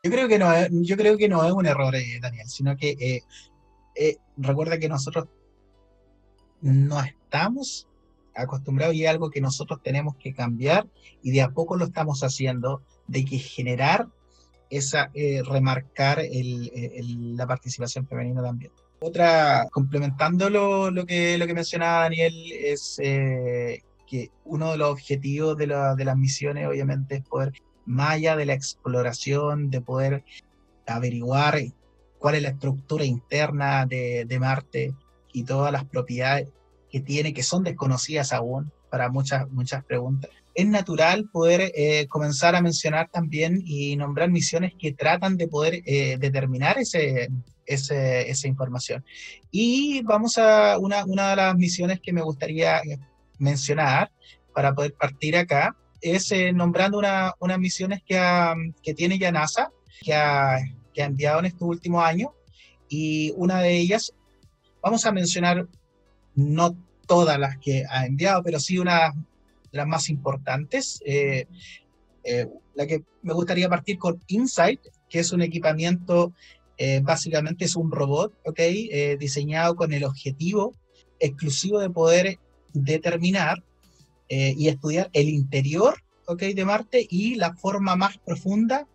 Yo creo que no es, yo creo que no es un error, eh, Daniel, sino que eh, eh, recuerda que nosotros no estamos acostumbrados y algo que nosotros tenemos que cambiar y de a poco lo estamos haciendo, de que generar esa, eh, remarcar la participación femenina también. Otra, complementando lo, que, lo que mencionaba Daniel, es eh, que uno de los objetivos de las misiones obviamente es poder, más allá de la exploración, de poder averiguar cuál es la estructura interna de, de Marte y todas las propiedades que tiene, que son desconocidas aún para muchas, muchas preguntas. Es natural poder eh, comenzar a mencionar también y nombrar misiones que tratan de poder eh, determinar ese, ese- esa información. Y vamos a una, una de las misiones que me gustaría eh, mencionar para poder partir acá, es eh, nombrando una- unas misiones que, ha- que tiene ya NASA, que ha, que ha enviado en estos últimos años, y una de ellas, vamos a mencionar no todas las que ha enviado, pero sí una de las más importantes. eh, eh, la que me gustaría partir con Insight, que es un equipamiento, eh, básicamente es un robot, ¿ok? Diseñado con el objetivo exclusivo de poder determinar y estudiar el interior, ¿ok? De Marte y la forma más profunda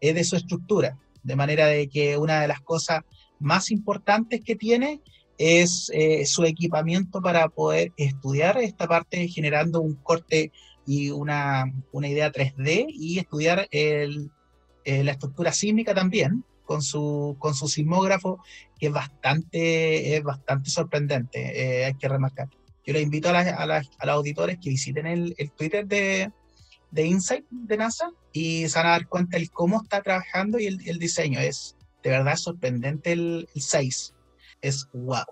de su estructura. De manera de que una de las cosas más importantes que tiene es eh, su equipamiento para poder estudiar esta parte generando un corte y una, una idea 3D y estudiar el, eh, la estructura sísmica también con su, con su sismógrafo que es bastante, es bastante sorprendente, eh, hay que remarcar. Yo les invito a, las- a, las- a los auditores que visiten el, el Twitter de, de Insight de NASA y se van a dar cuenta el cómo está trabajando y el, el diseño. Es de verdad sorprendente el, el 6 es wow.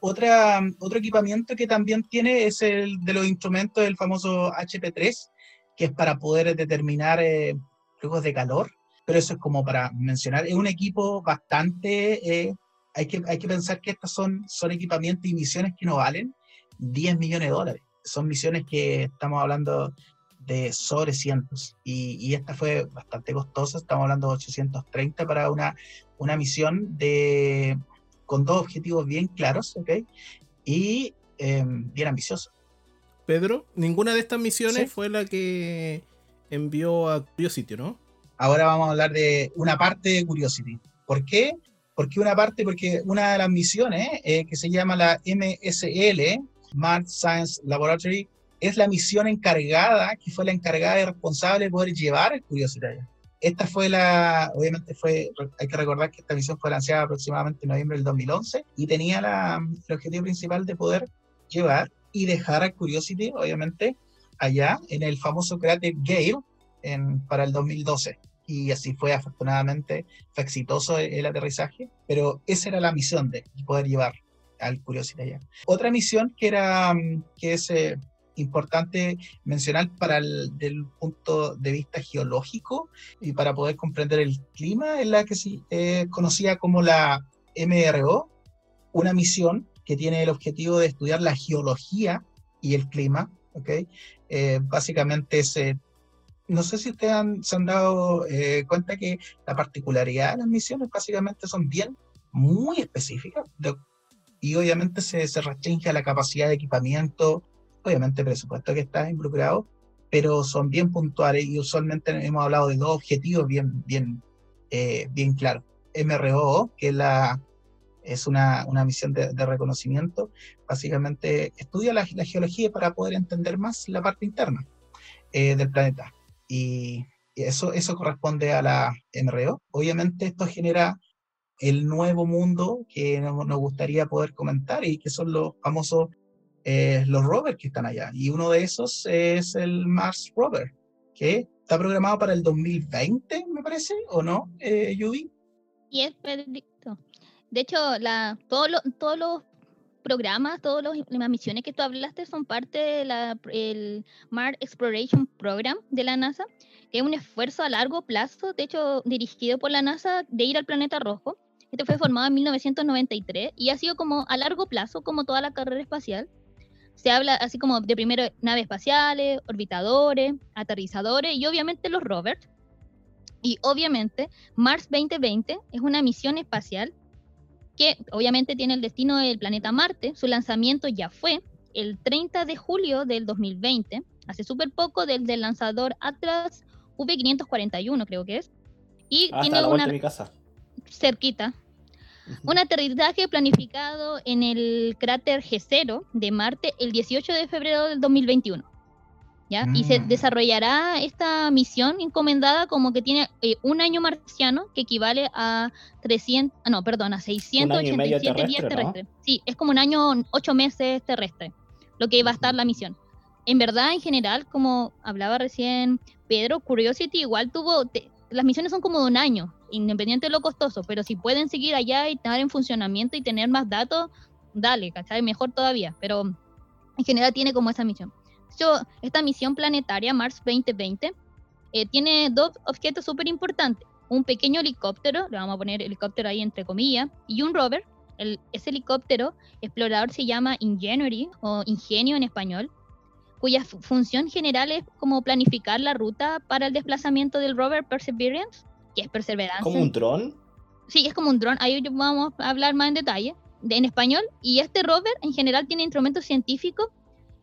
Otra, otro equipamiento que también tiene es el de los instrumentos del famoso HP3, que es para poder determinar eh, flujos de calor, pero eso es como para mencionar, es un equipo bastante, eh, hay, que, hay que pensar que estas son, son equipamientos y misiones que no valen 10 millones de dólares, son misiones que estamos hablando de sobre cientos, y, y esta fue bastante costosa, estamos hablando de 830 para una, una misión de con dos objetivos bien claros, ¿ok? Y eh, bien ambiciosos. Pedro, ninguna de estas misiones Sí. fue la que envió a Curiosity, ¿no? Ahora vamos a hablar de una parte de Curiosity. ¿Por qué? Porque una parte, porque una de las misiones eh, que se llama la MSL, Mars Science Laboratory, es la misión encargada, que fue la encargada y responsable de poder llevar el Curiosity allá. Esta fue la, obviamente fue, hay que recordar que esta misión fue lanzada aproximadamente en noviembre del 2011 y tenía el objetivo principal de poder llevar y dejar a Curiosity, obviamente, allá en el famoso cráter Gale para el 2012. Y así fue, afortunadamente, fue exitoso el, aterrizaje, pero esa era la misión de poder llevar al Curiosity allá. Otra misión que era, que es eh, importante mencionar para el del punto de vista geológico y para poder comprender el clima es la que se eh, conocía como la MRO, una misión que tiene el objetivo de estudiar la geología y el clima, ¿ok? Eh, básicamente es, eh, no sé si ustedes han- se han dado eh, cuenta que la particularidad de las misiones básicamente son bien, muy específicas de- y obviamente se, se restringe a la capacidad de equipamiento, obviamente presupuesto que está involucrado, pero son bien puntuales y usualmente hemos hablado de dos objetivos bien, bien, eh, bien claros. MRO, que es, la, es una, una misión de, reconocimiento, básicamente estudia la, geología para poder entender más la parte interna eh, del planeta. Y, y eso, eso corresponde a la MRO. Obviamente esto genera el nuevo mundo que nos gustaría poder comentar y que son los famosos eh, los rovers que están allá. Y uno de esos es el Mars Rover, que está programado para el 2020, me parece, ¿o no, eh, Yubi? Y es Pedrito. De hecho, la, todos los todos los programas, todas las misiones que tú hablaste son parte del Mars Exploration Program de la NASA, que es un esfuerzo a largo plazo, de hecho dirigido por la NASA, de ir al planeta rojo. Este fue formado en 1993 y ha sido como a largo plazo, como toda la carrera espacial. Se habla así como de primero naves espaciales, orbitadores, aterrizadores y obviamente los rovers. Y obviamente Mars 2020 es una misión espacial que obviamente tiene el destino del planeta Marte. Su lanzamiento ya fue el 30 de julio del 2020, hace súper poco, del, del lanzador Atlas V541 creo que es. Y Ah, está a tiene la vuelta una de mi casa. cerquita, un aterrizaje planificado en el cráter G0 de Marte el 18 de febrero del 2021. ¿ya? Y se Mm. desarrollará esta misión encomendada como que tiene eh, un año marciano que equivale a 300, ah, no, perdón, a Un año y medio 687 días terrestre, ¿no? terrestres. Sí, es como un año, ocho meses terrestre, lo que va a estar la misión. En verdad, en general, como hablaba recién Pedro, Curiosity igual tuvo, te- las misiones son como de un año, independiente de lo costoso, pero si pueden seguir allá y estar en funcionamiento y tener más datos, dale, ¿cachai? Mejor todavía, pero en general tiene como esa misión. De hecho, esta misión planetaria, Mars 2020, eh, tiene dos objetos súper importantes. Un pequeño helicóptero, le vamos a poner helicóptero ahí entre comillas, y un rover. El, ese helicóptero explorador se llama Ingenuity o Ingenio en español, cuya fu- función general es como planificar la ruta para el desplazamiento del rover Perseverance, que es perseverancia. ¿Como un dron? Sí, es como un dron. Ahí vamos a hablar más en detalle de- en español. Y este rover en general tiene instrumentos científicos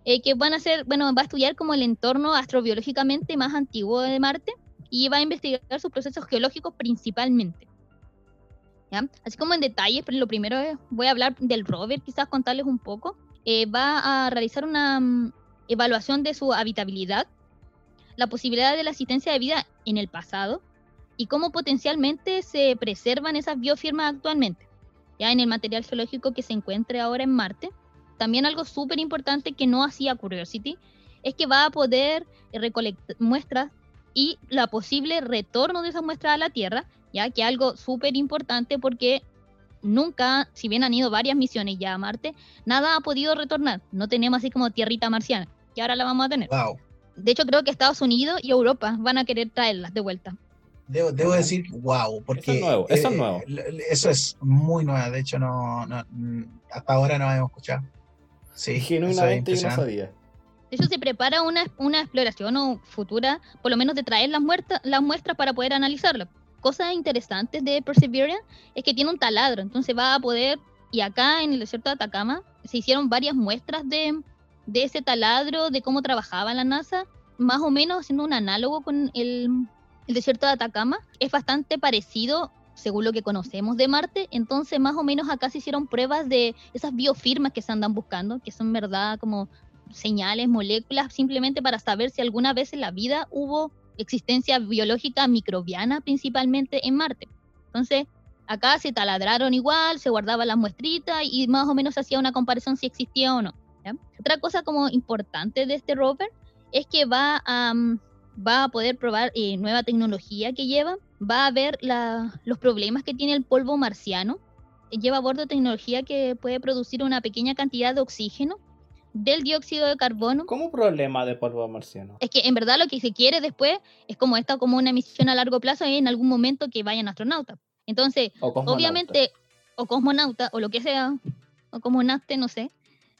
eh, que van a ser, bueno, va a estudiar como el entorno astrobiológicamente más antiguo de Marte y va a investigar sus procesos geológicos principalmente. ¿Ya? Así como en detalle, pero lo primero es, voy a hablar del rover, quizás contarles un poco. Eh, va a realizar una mm, evaluación de su habitabilidad, la posibilidad de la asistencia de vida en el pasado, y cómo potencialmente se preservan esas biofirmas actualmente, ya en el material geológico que se encuentre ahora en Marte. También algo súper importante que no hacía Curiosity es que va a poder recolectar muestras y la posible retorno de esas muestras a la Tierra, ya que algo súper importante porque nunca, si bien han ido varias misiones ya a Marte, nada ha podido retornar. No tenemos así como tierrita marciana, que ahora la vamos a tener. Wow. De hecho, creo que Estados Unidos y Europa van a querer traerlas de vuelta. Debo, decir, wow, porque Eso es nuevo, eso es eh, nuevo. eso es muy nuevo. De hecho, no, no, mm, hasta ahora no hemos escuchado. Sí, eso es Genuinamente yo no sabía. De hecho, se prepara una, una exploración o futura, por lo menos de traer las, muertas, las muestras para poder analizarlo. Cosas interesantes de Perseverance es que tiene un taladro, entonces va a poder, y acá en el desierto de Atacama se hicieron varias muestras de, de ese taladro, de cómo trabajaba la NASA, más o menos haciendo un análogo con el, el desierto de Atacama. Es bastante parecido según lo que conocemos de Marte, entonces más o menos acá se hicieron pruebas de esas biofirmas que se andan buscando, que son verdad como señales, moléculas, simplemente para saber si alguna vez en la vida hubo existencia biológica microbiana, principalmente en Marte. Entonces, acá se taladraron igual, se guardaba las muestritas y más o menos hacía una comparación si existía o no. Otra cosa como importante de este rover es que va a, mm, va a poder probar eh, nueva tecnología que lleva, va a ver la- los problemas que tiene el polvo marciano, eh, lleva a bordo tecnología que puede producir una pequeña cantidad de oxígeno del dióxido de carbono. ¿Cómo problema de polvo marciano? Es que en verdad lo que se quiere después es como esta, como una misión a largo plazo y en algún momento que vayan astronautas. Entonces, O cosmonauta. obviamente, o cosmonauta, o lo que sea, o cosmonaute, no sé,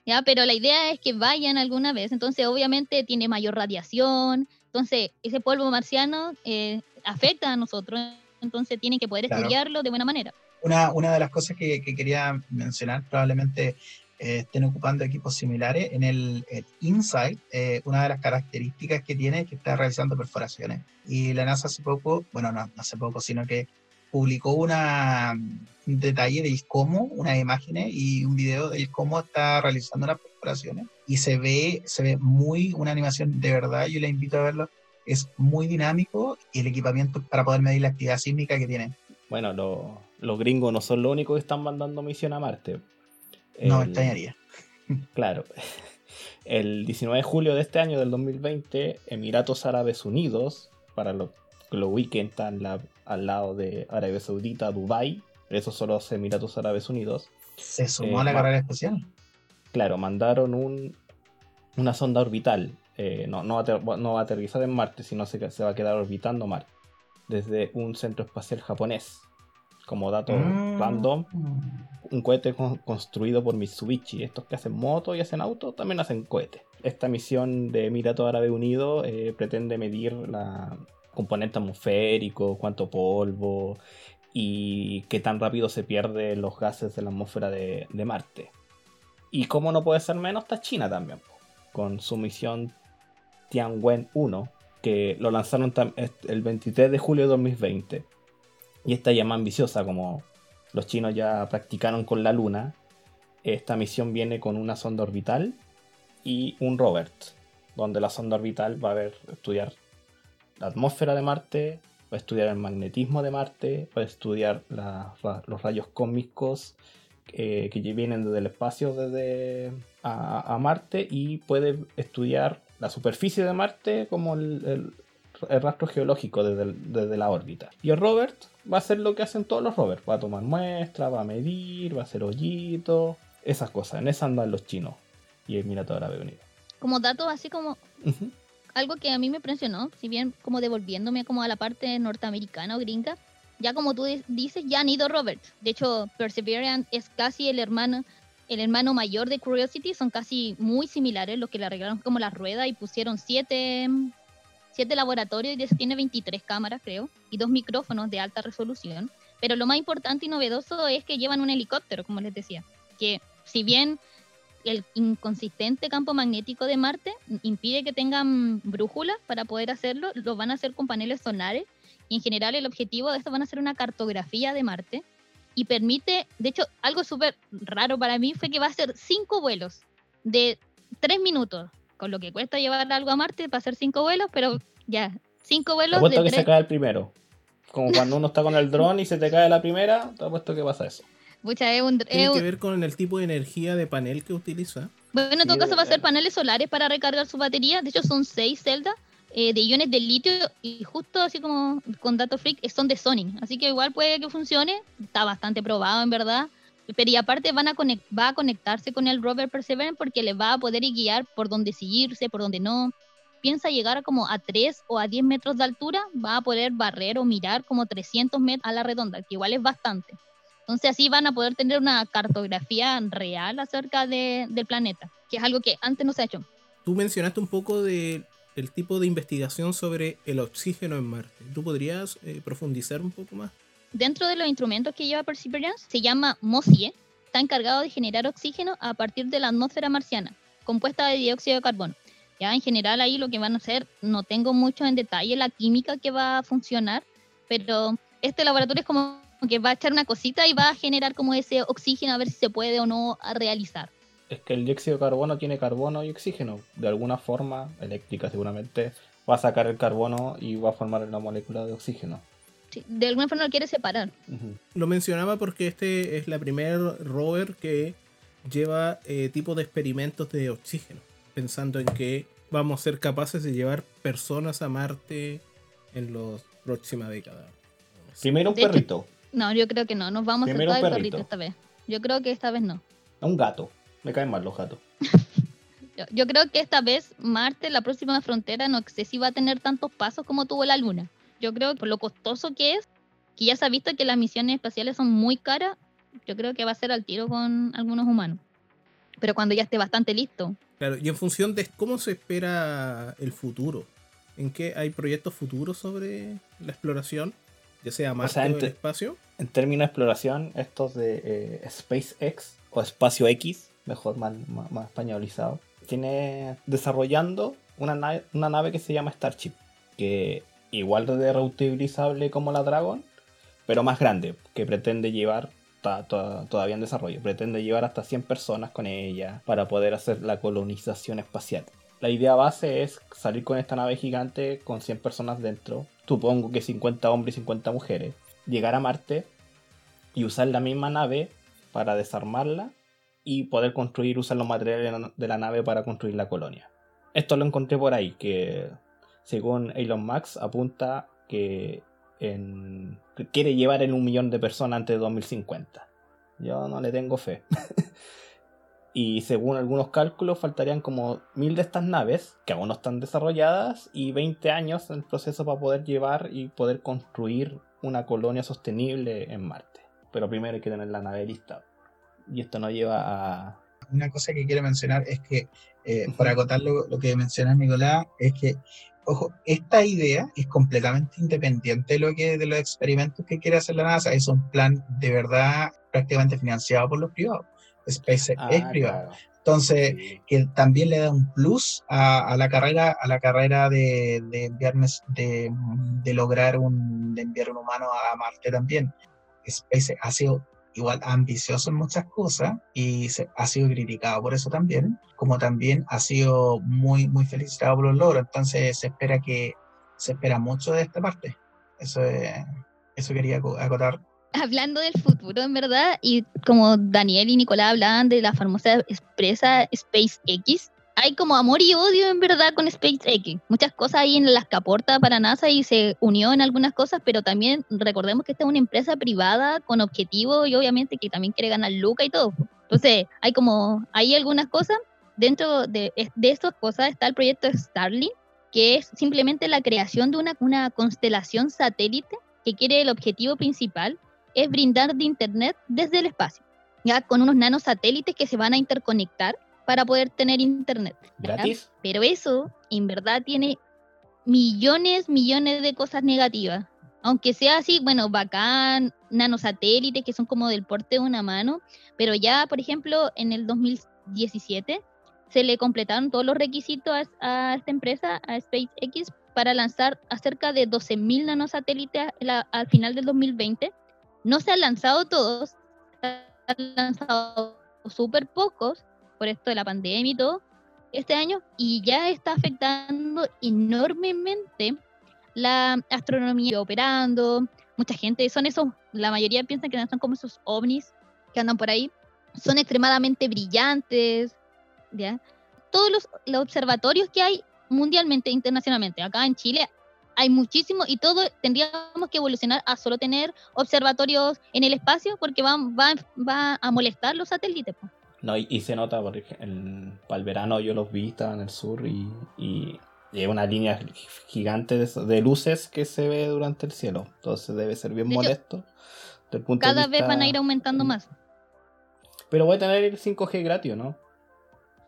ya, pero la idea es que vayan alguna vez, entonces obviamente tiene mayor radiación, entonces ese polvo marciano eh, afecta a nosotros, entonces tienen que poder Claro. estudiarlo de buena manera. Una, una de las cosas que, que quería mencionar, probablemente eh, estén ocupando equipos similares. En el, el InSight, eh, una de las características que tiene es que está realizando perforaciones. Y la NASA hace poco, bueno, no, no hace poco, sino que publicó una, un detalle de cómo, unas imágenes y un video de cómo está realizando las Y se ve, se ve muy una animación de verdad, yo le invito a verlo. Es muy dinámico y el equipamiento para poder medir la actividad sísmica que tienen. Bueno, lo- los gringos no son los únicos que están mandando misión a Marte. No me El- extrañaría. Claro. El 19 de julio de este año, del 2020, Emiratos Árabes Unidos, para los que lo ubiquen, están la- al lado de Arabia Saudita, Dubai, esos son los Emiratos Árabes Unidos. Se sumó Eh, a la carrera espacial. Claro, mandaron un, una sonda orbital. eh, no, no, va a ater- no va a aterrizar en Marte, sino se, se va a quedar orbitando Marte. Desde un centro espacial japonés. Como dato Mm. random, un cohete con- construido por Mitsubishi. Estos que hacen motos y hacen autos también hacen cohetes. Esta misión de Emiratos Árabes Unidos eh, pretende medir la componente atmosférico, cuánto polvo y qué tan rápido se pierden los gases de la atmósfera de, de Marte. Y como no puede ser menos, está China también, con su misión Tianwen 1, que lo lanzaron el 23 de julio de 2020. Y esta ya más ambiciosa, como los chinos ya practicaron con la Luna. Esta misión viene con una sonda orbital y un rover, donde la sonda orbital va a ver, estudiar la atmósfera de Marte, va a estudiar el magnetismo de Marte, va a estudiar los rayos cósmicos eh, que vienen desde el espacio desde a, a Marte y puede estudiar la superficie de Marte como el, el- el rastro geológico desde, el- desde la órbita. Y el rover va a hacer lo que hacen todos los rovers, va a tomar muestras, va a medir, va a hacer hoyitos, esas cosas. En esa andan los chinos y el Emiratos Árabes Unidos. Como dato así como Ujú. algo que a mí me impresionó, si bien como devolviéndome como a la parte norteamericana o gringa, ya como tú di- dices, ya han ido Roberts. De hecho, Perseverance es casi el hermano, el hermano mayor de Curiosity, son casi muy similares, los que le arreglaron como la rueda y pusieron siete, siete laboratorios y tiene 23 cámaras, creo, y dos micrófonos de alta resolución. Pero lo más importante y novedoso es que llevan un helicóptero, como les decía, que si bien el inconsistente campo magnético de Marte impide que tengan brújulas para poder hacerlo, lo van a hacer con paneles solares y en general el objetivo de esto van a ser una cartografía de Marte y permite, de hecho, algo súper raro para mí fue que va a hacer cinco vuelos de tres minutos, con lo que cuesta llevar algo a Marte para hacer cinco vuelos, pero ya, cinco Te vuelos apuesto de que se tres... cae el primero. Como cuando uno está con el dron y se te cae la primera, te apuesto que pasa eso. Pucha, es un- es Tiene un- que ver con el tipo de energía de panel que utiliza. Bueno, en todo caso va a ser paneles solares para recargar su batería. De hecho, son seis celdas eh, de iones de litio y justo así como con Dato Freak son de Sony. Así que igual puede que funcione. Está bastante probado en verdad. Pero y aparte van a va a conectarse con el rover Perseverance porque le va a poder guiar por dónde seguirse, por dónde no. Piensa llegar como a 3 o a 10 metros de altura, va a poder barrer o mirar como 300 metros a la redonda, que igual es bastante. Entonces así van a poder tener una cartografía real acerca de- del planeta, que es algo que antes no se ha hecho. Tú mencionaste un poco de el tipo de investigación sobre el oxígeno en Marte. ¿Tú podrías eh, profundizar un poco más? Dentro de los instrumentos que lleva Perseverance se llama MOSIE, está encargado de generar oxígeno a partir de la atmósfera marciana, compuesta de dióxido de carbono. Ya en general ahí lo que van a hacer, no tengo mucho en detalle la química que va a funcionar, pero este laboratorio es como que va a echar una cosita y va a generar como ese oxígeno a ver si se puede o no realizar. Es que el dióxido de carbono tiene carbono y oxígeno. De alguna forma, eléctrica seguramente, va a sacar el carbono y va a formar una molécula de oxígeno. Sí, de alguna forma lo quiere separar. Lo mencionaba porque este es la primer rover que lleva eh, tipo de experimentos de oxígeno, pensando en que vamos a ser capaces de llevar personas a Marte en la próxima década. Primero un De hecho- perrito, No, yo creo que no, nos vamos Primero a un saltar el perrito. perrito esta vez. Yo creo que esta vez no. un gato. Me caen mal los gatos. Yo, yo creo que esta vez Marte, la próxima frontera, no sé si va a tener tantos pasos como tuvo la Luna. Yo creo que por lo costoso que es, que ya se ha visto que las misiones espaciales son muy caras, yo creo que va a ser al tiro con algunos humanos. Pero cuando ya esté bastante listo. Claro, y en función de cómo se espera el futuro, ¿en qué hay proyectos futuros sobre la exploración? Ya sea Marte o, sea, el espacio. En términos de exploración, estos de eh, SpaceX o Espacio X, mejor más, más, españolizado, tiene desarrollando una nave, una nave que se llama Starship, que igual de reutilizable como la Dragon, pero más grande, que pretende llevar, to- todavía en desarrollo, pretende llevar hasta 100 personas con ella para poder hacer la colonización espacial. La idea base es salir con esta nave gigante con 100 personas dentro, supongo que 50 hombres y 50 mujeres, llegar a Marte y usar la misma nave para desarmarla y poder construir, usar los materiales de la- nave para construir la colonia. Esto lo encontré por ahí, que según Elon Musk apunta que, que quiere llevar en un millón de personas antes de 2050. Yo no le tengo fe. y según algunos cálculos faltarían como mil de estas naves, que aún no están desarrolladas, y 20 años en el proceso para poder llevar y poder construir una colonia sostenible en Marte. Pero primero hay que tener la nave lista. Y esto nos lleva a... Una cosa que quiero mencionar es que, eh, para acotar lo, lo que menciona Nicolás, es que, ojo, esta idea es completamente independiente de, lo que, de los experimentos que quiere hacer la NASA. Es un plan de verdad prácticamente financiado por los privados. SpaceX Ah, es privado. claro. Entonces, que también le da un plus a, a la carrera, a la carrera de, de enviar de, de lograr un, de enviar un humano a Marte también. SpaceX ha sido igual ambicioso en muchas cosas y se, ha sido criticado por eso también, como también ha sido muy, muy felicitado por los logros. Entonces, se espera que se espera mucho de esta parte. Eso, es- eso quería aco- acotar. hablando del futuro, en verdad, y como Daniel y Nicolás hablaban de la famosa empresa SpaceX, hay como amor y odio en verdad con SpaceX. Muchas cosas ahí en las que aporta para NASA y se unió en algunas cosas, pero también recordemos que esta es una empresa privada con objetivo y obviamente que también quiere ganar lucas y todo. Entonces, hay como, hay algunas cosas. Dentro de, de estas cosas está el proyecto Starlink, que es simplemente la creación de una, una constelación satélite que quiere el objetivo principal es brindar de internet desde el espacio, ya con unos nanosatélites que se van a interconectar para poder tener internet. ¿Gratis? Pero eso, en verdad, tiene millones, millones de cosas negativas. Aunque sea así, bueno, bacán, nanosatélites que son como del porte de una mano, pero ya, por ejemplo, en el 2017 se le completaron todos los requisitos a, a esta empresa, a SpaceX, para lanzar acerca de 12.000 nanosatélites la- al final del 2020. No se han lanzado todos, se han lanzado súper pocos por esto de la pandemia y todo este año y ya está afectando enormemente la astronomía operando. Mucha gente, son esos, la mayoría piensa que son como esos ovnis que andan por ahí. Son extremadamente brillantes, ¿ya? Todos los, los observatorios que hay mundialmente, internacionalmente, acá en Chile hay muchísimos y todo tendríamos que evolucionar a solo tener observatorios en el espacio porque van, va, va a molestar los satélites. po. No, y, y se nota porque para el verano yo los vi, en el sur y, y, y hay una línea gigante de, de luces que se ve durante el cielo. Entonces debe ser bien De molesto. el punto de Cada vez van a ir aumentando más. Pero voy a tener el 5G gratis, ¿o ¿no?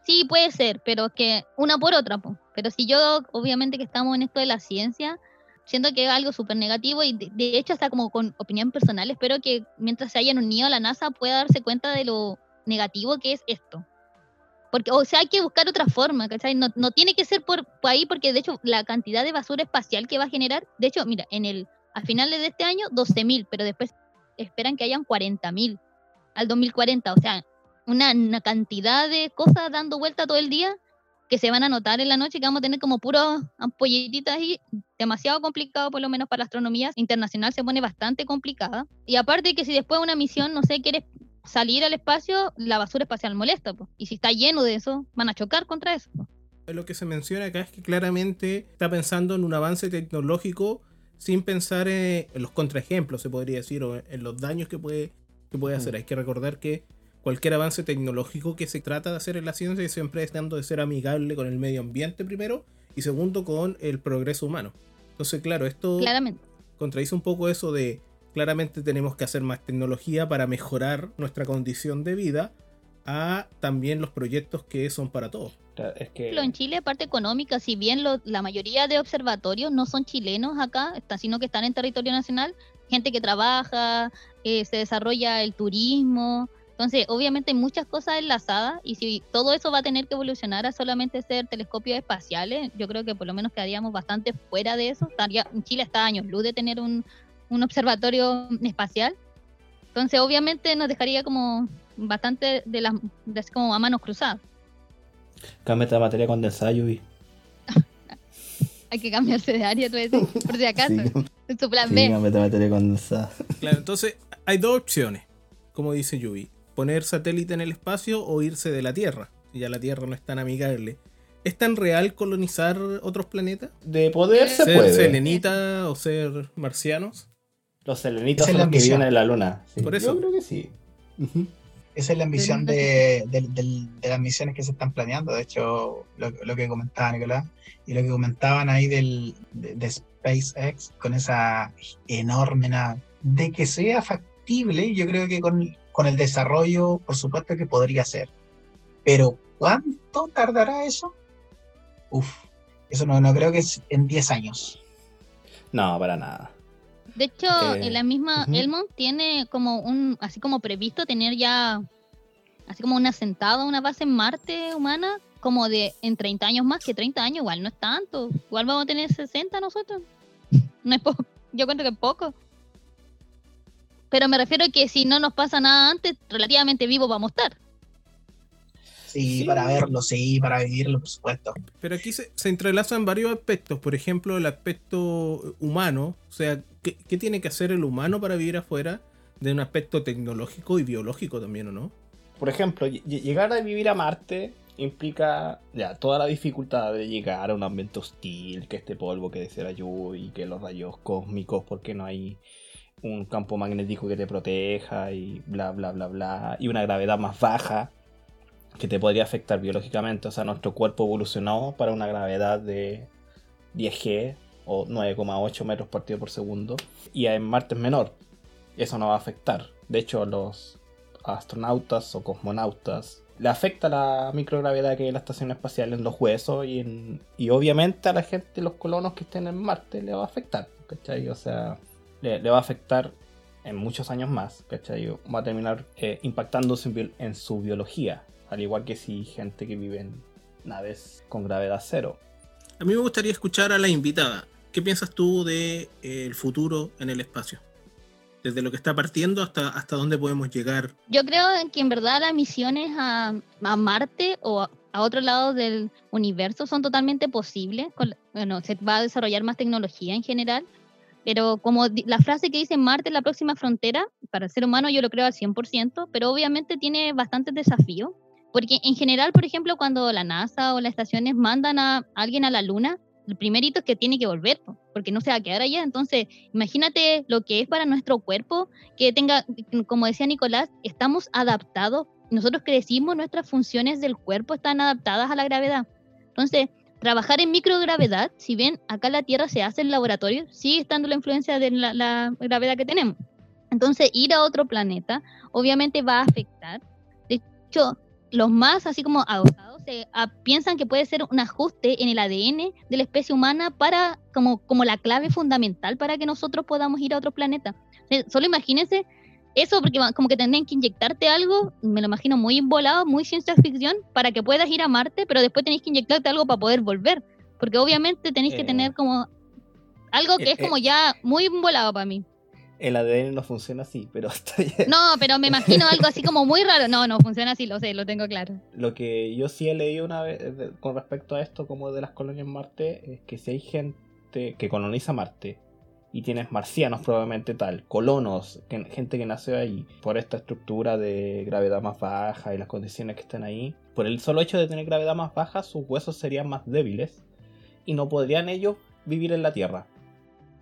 Sí, puede ser, pero que una por otra, po. Pero si yo, obviamente que estamos en esto de la ciencia, siento que es algo súper negativo y de, de hecho hasta como con opinión personal, espero que mientras se hayan unido a la NASA pueda darse cuenta de lo negativo que es esto. Porque, o sea, hay que buscar otra forma, ¿cachai? No, no tiene que ser por, ahí, porque de hecho la cantidad de basura espacial que va a generar, de hecho, mira, en el, a finales de este año 12.000, pero después esperan que hayan 40.000 al 2040, o sea, una, una cantidad de cosas dando vuelta todo el día que se van a notar en la noche, que vamos a tener como puros ampolletitas ahí, demasiado complicado por lo menos para la astronomía internacional, se pone bastante complicada. Y aparte que si después una misión, no sé, quieres salir al espacio, la basura espacial molesta, po. y si está lleno de eso, van a chocar contra eso. po. Lo que se menciona acá es que claramente está pensando en un avance tecnológico sin pensar en, en los contraejemplos, se podría decir, o en los daños que puede, que puede hacer. Mm. Hay que recordar que cualquier avance tecnológico que se trata de hacer en la ciencia siempre es tratando de ser amigable con el medio ambiente primero y segundo con el progreso humano. Entonces, claro, esto Claramente. contradice un poco eso de claramente tenemos que hacer más tecnología para mejorar nuestra condición de vida a también los proyectos que son para todos. Es que en Chile, parte económica, si bien lo- la mayoría de observatorios no son chilenos acá, sino que están en territorio nacional, gente que trabaja, eh, se desarrolla el turismo. Entonces, obviamente hay muchas cosas enlazadas y si todo eso va a tener que evolucionar a solamente ser telescopios espaciales, yo creo que por lo menos quedaríamos bastante fuera de eso. Estaría, en Chile está a años luz de tener un, un observatorio espacial. Entonces, obviamente nos dejaría como Los selenitos Esa es son la los que viven en la luna. Sí, Por eso. Yo creo que sí. Esa es la ambición de, de- de las misiones que se están planeando. De hecho, lo, lo que comentaba Nicolás y lo que comentaban ahí del, de, de SpaceX con esa enorme nave, de que sea factible, yo creo que con, con el desarrollo, por supuesto que podría ser. Pero ¿cuánto tardará eso? Uf, eso no, no creo que es en 10 años. No, para nada. De hecho, Eh, en la misma ujú. Elmont tiene como un, así como previsto tener ya así como un asentado, una base en Marte humana, como de en 30 años más, que 30 años igual no es tanto. Igual vamos a tener 60 nosotros. No es poco. Yo cuento que es poco. Pero me refiero a que si no nos pasa nada antes, relativamente vivos vamos a estar. Sí, Sí. para verlo, sí, para vivirlo, por supuesto. Pero aquí se, se entrelazan varios aspectos. Por ejemplo, el aspecto humano. O sea, ¿qué, tiene que hacer el humano para vivir afuera? De un aspecto tecnológico y biológico también, ¿o no? Por ejemplo, ll- llegar a vivir a Marte implica ya toda la dificultad de llegar a un ambiente hostil, que este polvo que decía y que los rayos cósmicos, porque no hay un campo magnético que te proteja y bla bla bla bla, y una gravedad más baja que te podría afectar biológicamente. O sea, nuestro cuerpo evolucionó para una gravedad de 10G o 9,8 metros partido por segundo, y en Marte es menor. Eso no va a afectar. De hecho, los astronautas o cosmonautas le afecta la microgravedad que hay en la estación espacial en los huesos y, en- y obviamente a la gente, los colonos que estén en Marte, le va a afectar, ¿cachai? O sea, le, va a afectar en muchos años más, ¿cachai? Va a terminar eh, impactando su bio- en su biología, al igual que si gente que vive en naves con gravedad cero. A mí me gustaría escuchar a la invitada. ¿Qué piensas tú del futuro en el espacio? Desde lo que está partiendo hasta, hasta dónde podemos llegar. Yo creo que en verdad las misiones a, a Marte o a, otro lado del universo son totalmente posibles. Con- bueno, se va a desarrollar más tecnología en general, pero como la frase que dice Marte es la próxima frontera, para el ser humano yo lo creo al 100%, pero obviamente tiene bastantes desafíos, porque en general, por ejemplo, cuando la NASA o las estaciones mandan a alguien a la Luna, el primerito es que tiene que volver, po, porque no se va a quedar allá. Entonces, imagínate lo que es para nuestro cuerpo que tenga, como decía Nicolás, estamos adaptados, nosotros crecimos, nuestras funciones del cuerpo están adaptadas a la gravedad. Entonces, trabajar en microgravedad, si bien acá la Tierra se hace en laboratorio, sigue estando la influencia de la, gravedad que tenemos. Entonces, ir a otro planeta obviamente va a afectar. De hecho, los más así como adosados se ah, piensan que puede ser un ajuste en el ADN de la especie humana para como, como la clave fundamental para que nosotros podamos ir a otro planeta. Eh, Solo imagínense eso, porque como que tendrían que inyectarte algo, me lo imagino muy volado, muy ciencia ficción, para que puedas ir a Marte, pero después tenéis que inyectarte algo para poder volver. Porque obviamente tenéis que Eh. tener como algo que Eh, es como eh. ya muy volado para mí. El ADN no funciona así, pero está bien. No, pero me imagino algo así como muy raro. No, no funciona así, lo sé, lo tengo claro. Lo que yo sí he leído una vez con respecto a esto, como de las colonias en Marte, es que si hay gente que coloniza Marte y tienes marcianos probablemente tal, colonos, que- gente que nació ahí, por esta estructura de gravedad más baja y las condiciones que están ahí, por el solo hecho de tener gravedad más baja, sus huesos serían más débiles y no podrían ellos vivir en la Tierra.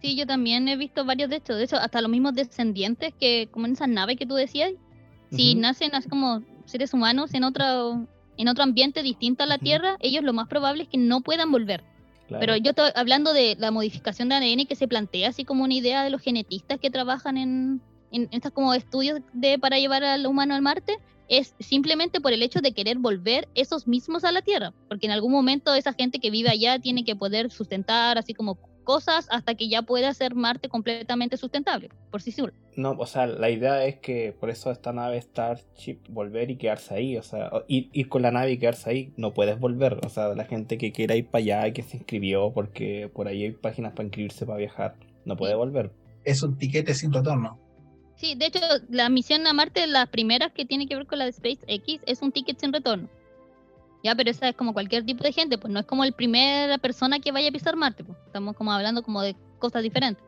Sí, yo también he visto varios de estos. De hecho, hasta los mismos descendientes que, como en esas naves que tú decías, si Ujú. nacen así como seres humanos en otro, en otro ambiente distinto a la Ujú. Tierra, ellos lo más probable es que no puedan volver. Claro. Pero yo estoy hablando de la modificación de ADN que se plantea así como una idea de los genetistas que trabajan en, en estos como estudios de, para llevar al humano al Marte, es simplemente por el hecho de querer volver esos mismos a la Tierra, porque en algún momento esa gente que vive allá tiene que poder sustentar así como cosas hasta que ya pueda ser Marte completamente sustentable, por sí solo. No, o sea, la idea es que por eso esta nave Starship volver y quedarse ahí, o sea, ir, ir con la nave y quedarse ahí, no puedes volver, o sea, la gente que quiera ir para allá y que se inscribió, porque por ahí hay páginas para inscribirse para viajar, no puede volver. Es un tiquete sin retorno. Sí, de hecho, la misión a Marte, la primera que tiene que ver con la de SpaceX, es un ticket sin retorno. Ya, pero esa es como cualquier tipo de gente, pues no es como el primera persona que vaya a pisar Marte, pues. Estamos como hablando como de cosas diferentes.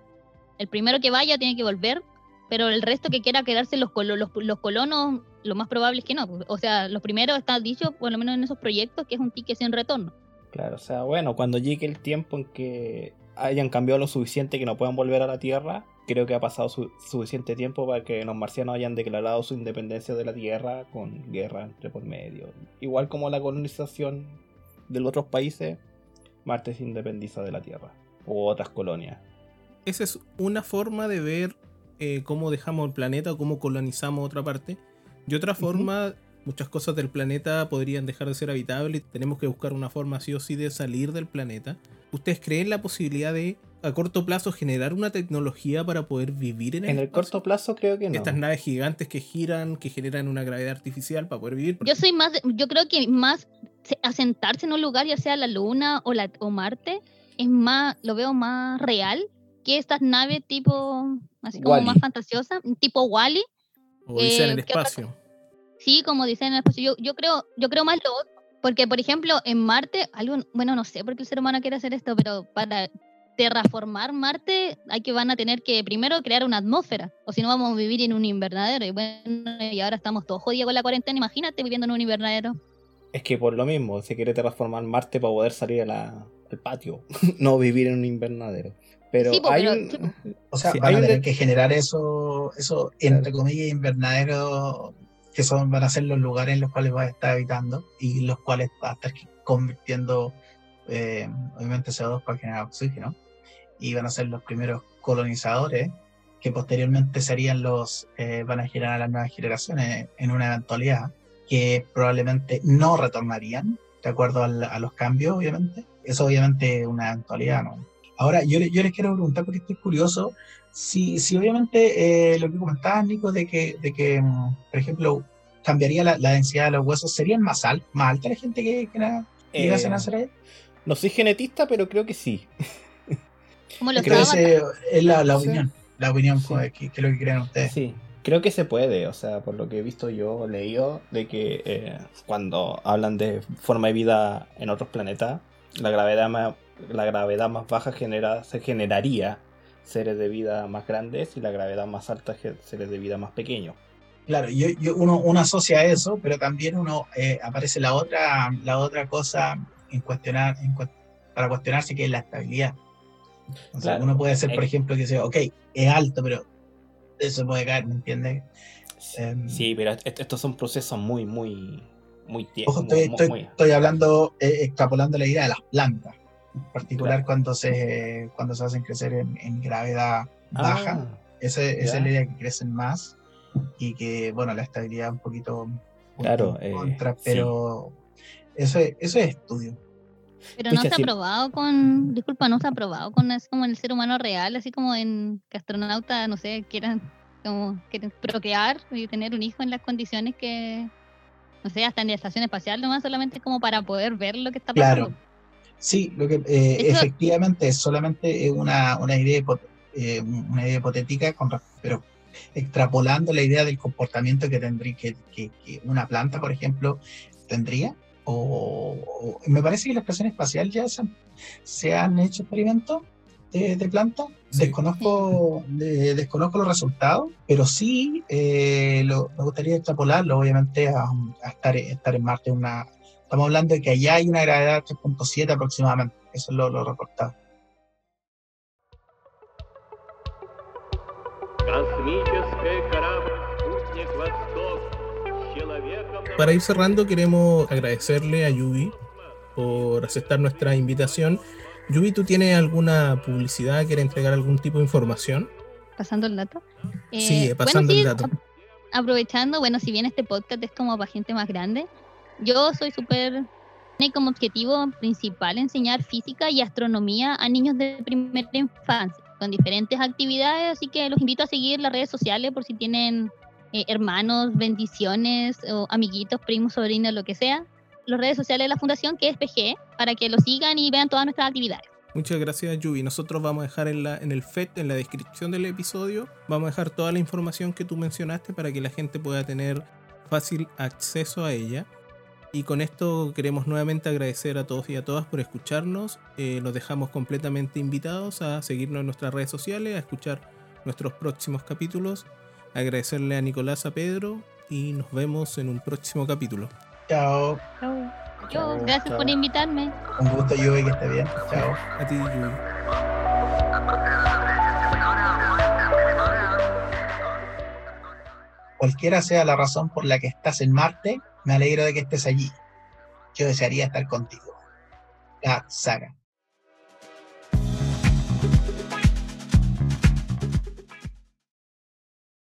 El primero que vaya tiene que volver, pero el resto que quiera quedarse los, colo- los, los colonos, lo más probable es que no. pues. O sea, los primeros está dicho, por lo menos en esos proyectos, que es un ticket sin retorno. Claro, o sea, bueno, cuando llegue el tiempo en que hayan cambiado lo suficiente que no puedan volver a la Tierra, creo que ha pasado su- suficiente tiempo para que los marcianos hayan declarado su independencia de la Tierra con guerra entre por medio. Igual como la colonización de los otros países, Marte se independiza de la Tierra o otras colonias. Esa es una forma de ver eh, cómo dejamos el planeta o cómo colonizamos otra parte. Y otra forma, muchas cosas del planeta podrían dejar de ser habitables. Tenemos que buscar una forma sí o sí de salir del planeta. ¿Ustedes creen la posibilidad de a corto plazo generar una tecnología para poder vivir en el En el espacio? corto plazo creo que no. Estas naves gigantes que giran, que generan una gravedad artificial para poder vivir. Yo soy más, yo creo que más se- asentarse en un lugar, ya sea la Luna o, la, o Marte, es más, lo veo más real que estas naves tipo, así como más fantasiosas, tipo Wally. o dicen en el ¿qué otra espacio. Sí, como dicen en el espacio. Yo, yo creo, yo creo más lo otro. Porque, por ejemplo, en Marte, algo, bueno, no sé por qué el ser humano quiere hacer esto, pero para terraformar Marte hay que van a tener que primero crear una atmósfera, o si no vamos a vivir en un invernadero. Y bueno, y ahora estamos todos jodidos con la cuarentena, imagínate viviendo en un invernadero. Es que por lo mismo, se quiere transformar Marte para poder salir a la- al patio, no vivir en un invernadero. Pero Sí, hay pero- un-. O sea, Sí, van hay a tener de- que generar eso, eso entre comillas, invernaderos, que son, van a ser los lugares en los cuales va a estar habitando y los cuales va a estar convirtiendo, eh, obviamente, CO2 para generar oxígeno. Y van a ser los primeros colonizadores que posteriormente serían los, eh, van a generar a las nuevas generaciones en una eventualidad que probablemente no retornarían, de acuerdo al- a los cambios, obviamente. Eso obviamente es una eventualidad, ¿no? Ahora, yo, yo les quiero preguntar, porque estoy curioso, si, si obviamente eh, lo que comentabas, Nico, de que, de que mm, por ejemplo, cambiaría la, la densidad de los huesos, ¿serían más, al, más alta la gente que, que que llegase a eh, nacer ahí? no soy genetista, pero creo que sí. Como los Creo que es la, la Sí. opinión, la opinión Sí. que, que es lo que creen ustedes. Sí, creo que se puede, o sea, por lo que he visto yo, leído, de que eh, cuando hablan de forma de vida en otros planetas, la gravedad más, la gravedad más baja genera, se generaría seres de vida más grandes y la gravedad más alta seres de vida más pequeños. Claro, yo, yo- uno, uno asocia eso, pero también uno eh, aparece la otra, la otra cosa en cuestionar, en para cuestionarse que es la estabilidad. O sea, Claro. uno puede ser, por Eh. ejemplo, que sea, ok, es alto, pero eso puede caer, ¿me entiendes? Em, Sí, pero est- estos son procesos muy, muy, muy tiempos. Ojo, estoy, estoy- estoy hablando, eh, extrapolando la idea de las plantas, en particular Claro. cuando se cuando se hacen crecer en, en gravedad baja. Ese- esa es la idea que crecen más y que, bueno, la estabilidad un poquito, un Claro, poquito eh, contra, sí. pero eso, es, eso es estudio. Pero no se ha sí. probado con, disculpa, no se ha probado con así como el ser humano real, así como en que astronautas, no sé, quieran como quieren procrear y tener un hijo en las condiciones que, no sé, hasta en la estación espacial nomás, solamente como para poder ver lo que está pasando. Claro. Sí, lo que eh, Eso- efectivamente es solamente una, una idea eh, una idea hipotética, con, pero extrapolando la idea del comportamiento que tendría que, que- que una planta, por ejemplo, tendría. O, o- me parece que la estación espacial ya se han, se han hecho experimentos de, de plantas. Sí. Desconozco, de- desconozco los resultados, pero sí eh, lo- me gustaría extrapolarlo, obviamente, a, a estar, estar en Marte. Una, estamos hablando de que allá hay una gravedad de 3.7 aproximadamente. Eso es lo, lo reportado. Para ir cerrando, queremos agradecerle a Yubi por aceptar nuestra invitación. Yubi, ¿tú tienes alguna publicidad? ¿Quieres entregar algún tipo de información? Pasando el dato. Eh, Sí, bueno, pasando sí, el dato. ap- aprovechando, bueno, si bien este podcast es como para gente más grande, yo soy súper... Tiene como objetivo principal enseñar física y astronomía a niños de primera infancia, con diferentes actividades, así que los invito a seguir las redes sociales por si tienen eh, hermanos, bendiciones, amiguitos, primos, sobrinos, lo que sea. Las redes sociales de la fundación, que es PG, para que lo sigan y vean todas nuestras actividades. Muchas gracias, Yubi. Nosotros vamos a dejar en, la, en el FED, en la descripción del episodio, vamos a dejar toda la información que tú mencionaste para que la gente pueda tener fácil acceso a ella. Y con esto queremos nuevamente agradecer a todos y a todas por escucharnos. Eh, los dejamos completamente invitados a seguirnos en nuestras redes sociales, a escuchar nuestros próximos capítulos. Agradecerle a Nicolás, a Pedro y nos vemos en un próximo capítulo. Chao. Yo, Chao, gracias chao. por invitarme. Un gusto, Yubi, que esté bien. Chao. A ti, Yubi. Cualquiera sea la razón por la que estás en Marte, me alegro de que estés allí. Yo desearía estar contigo. La saga.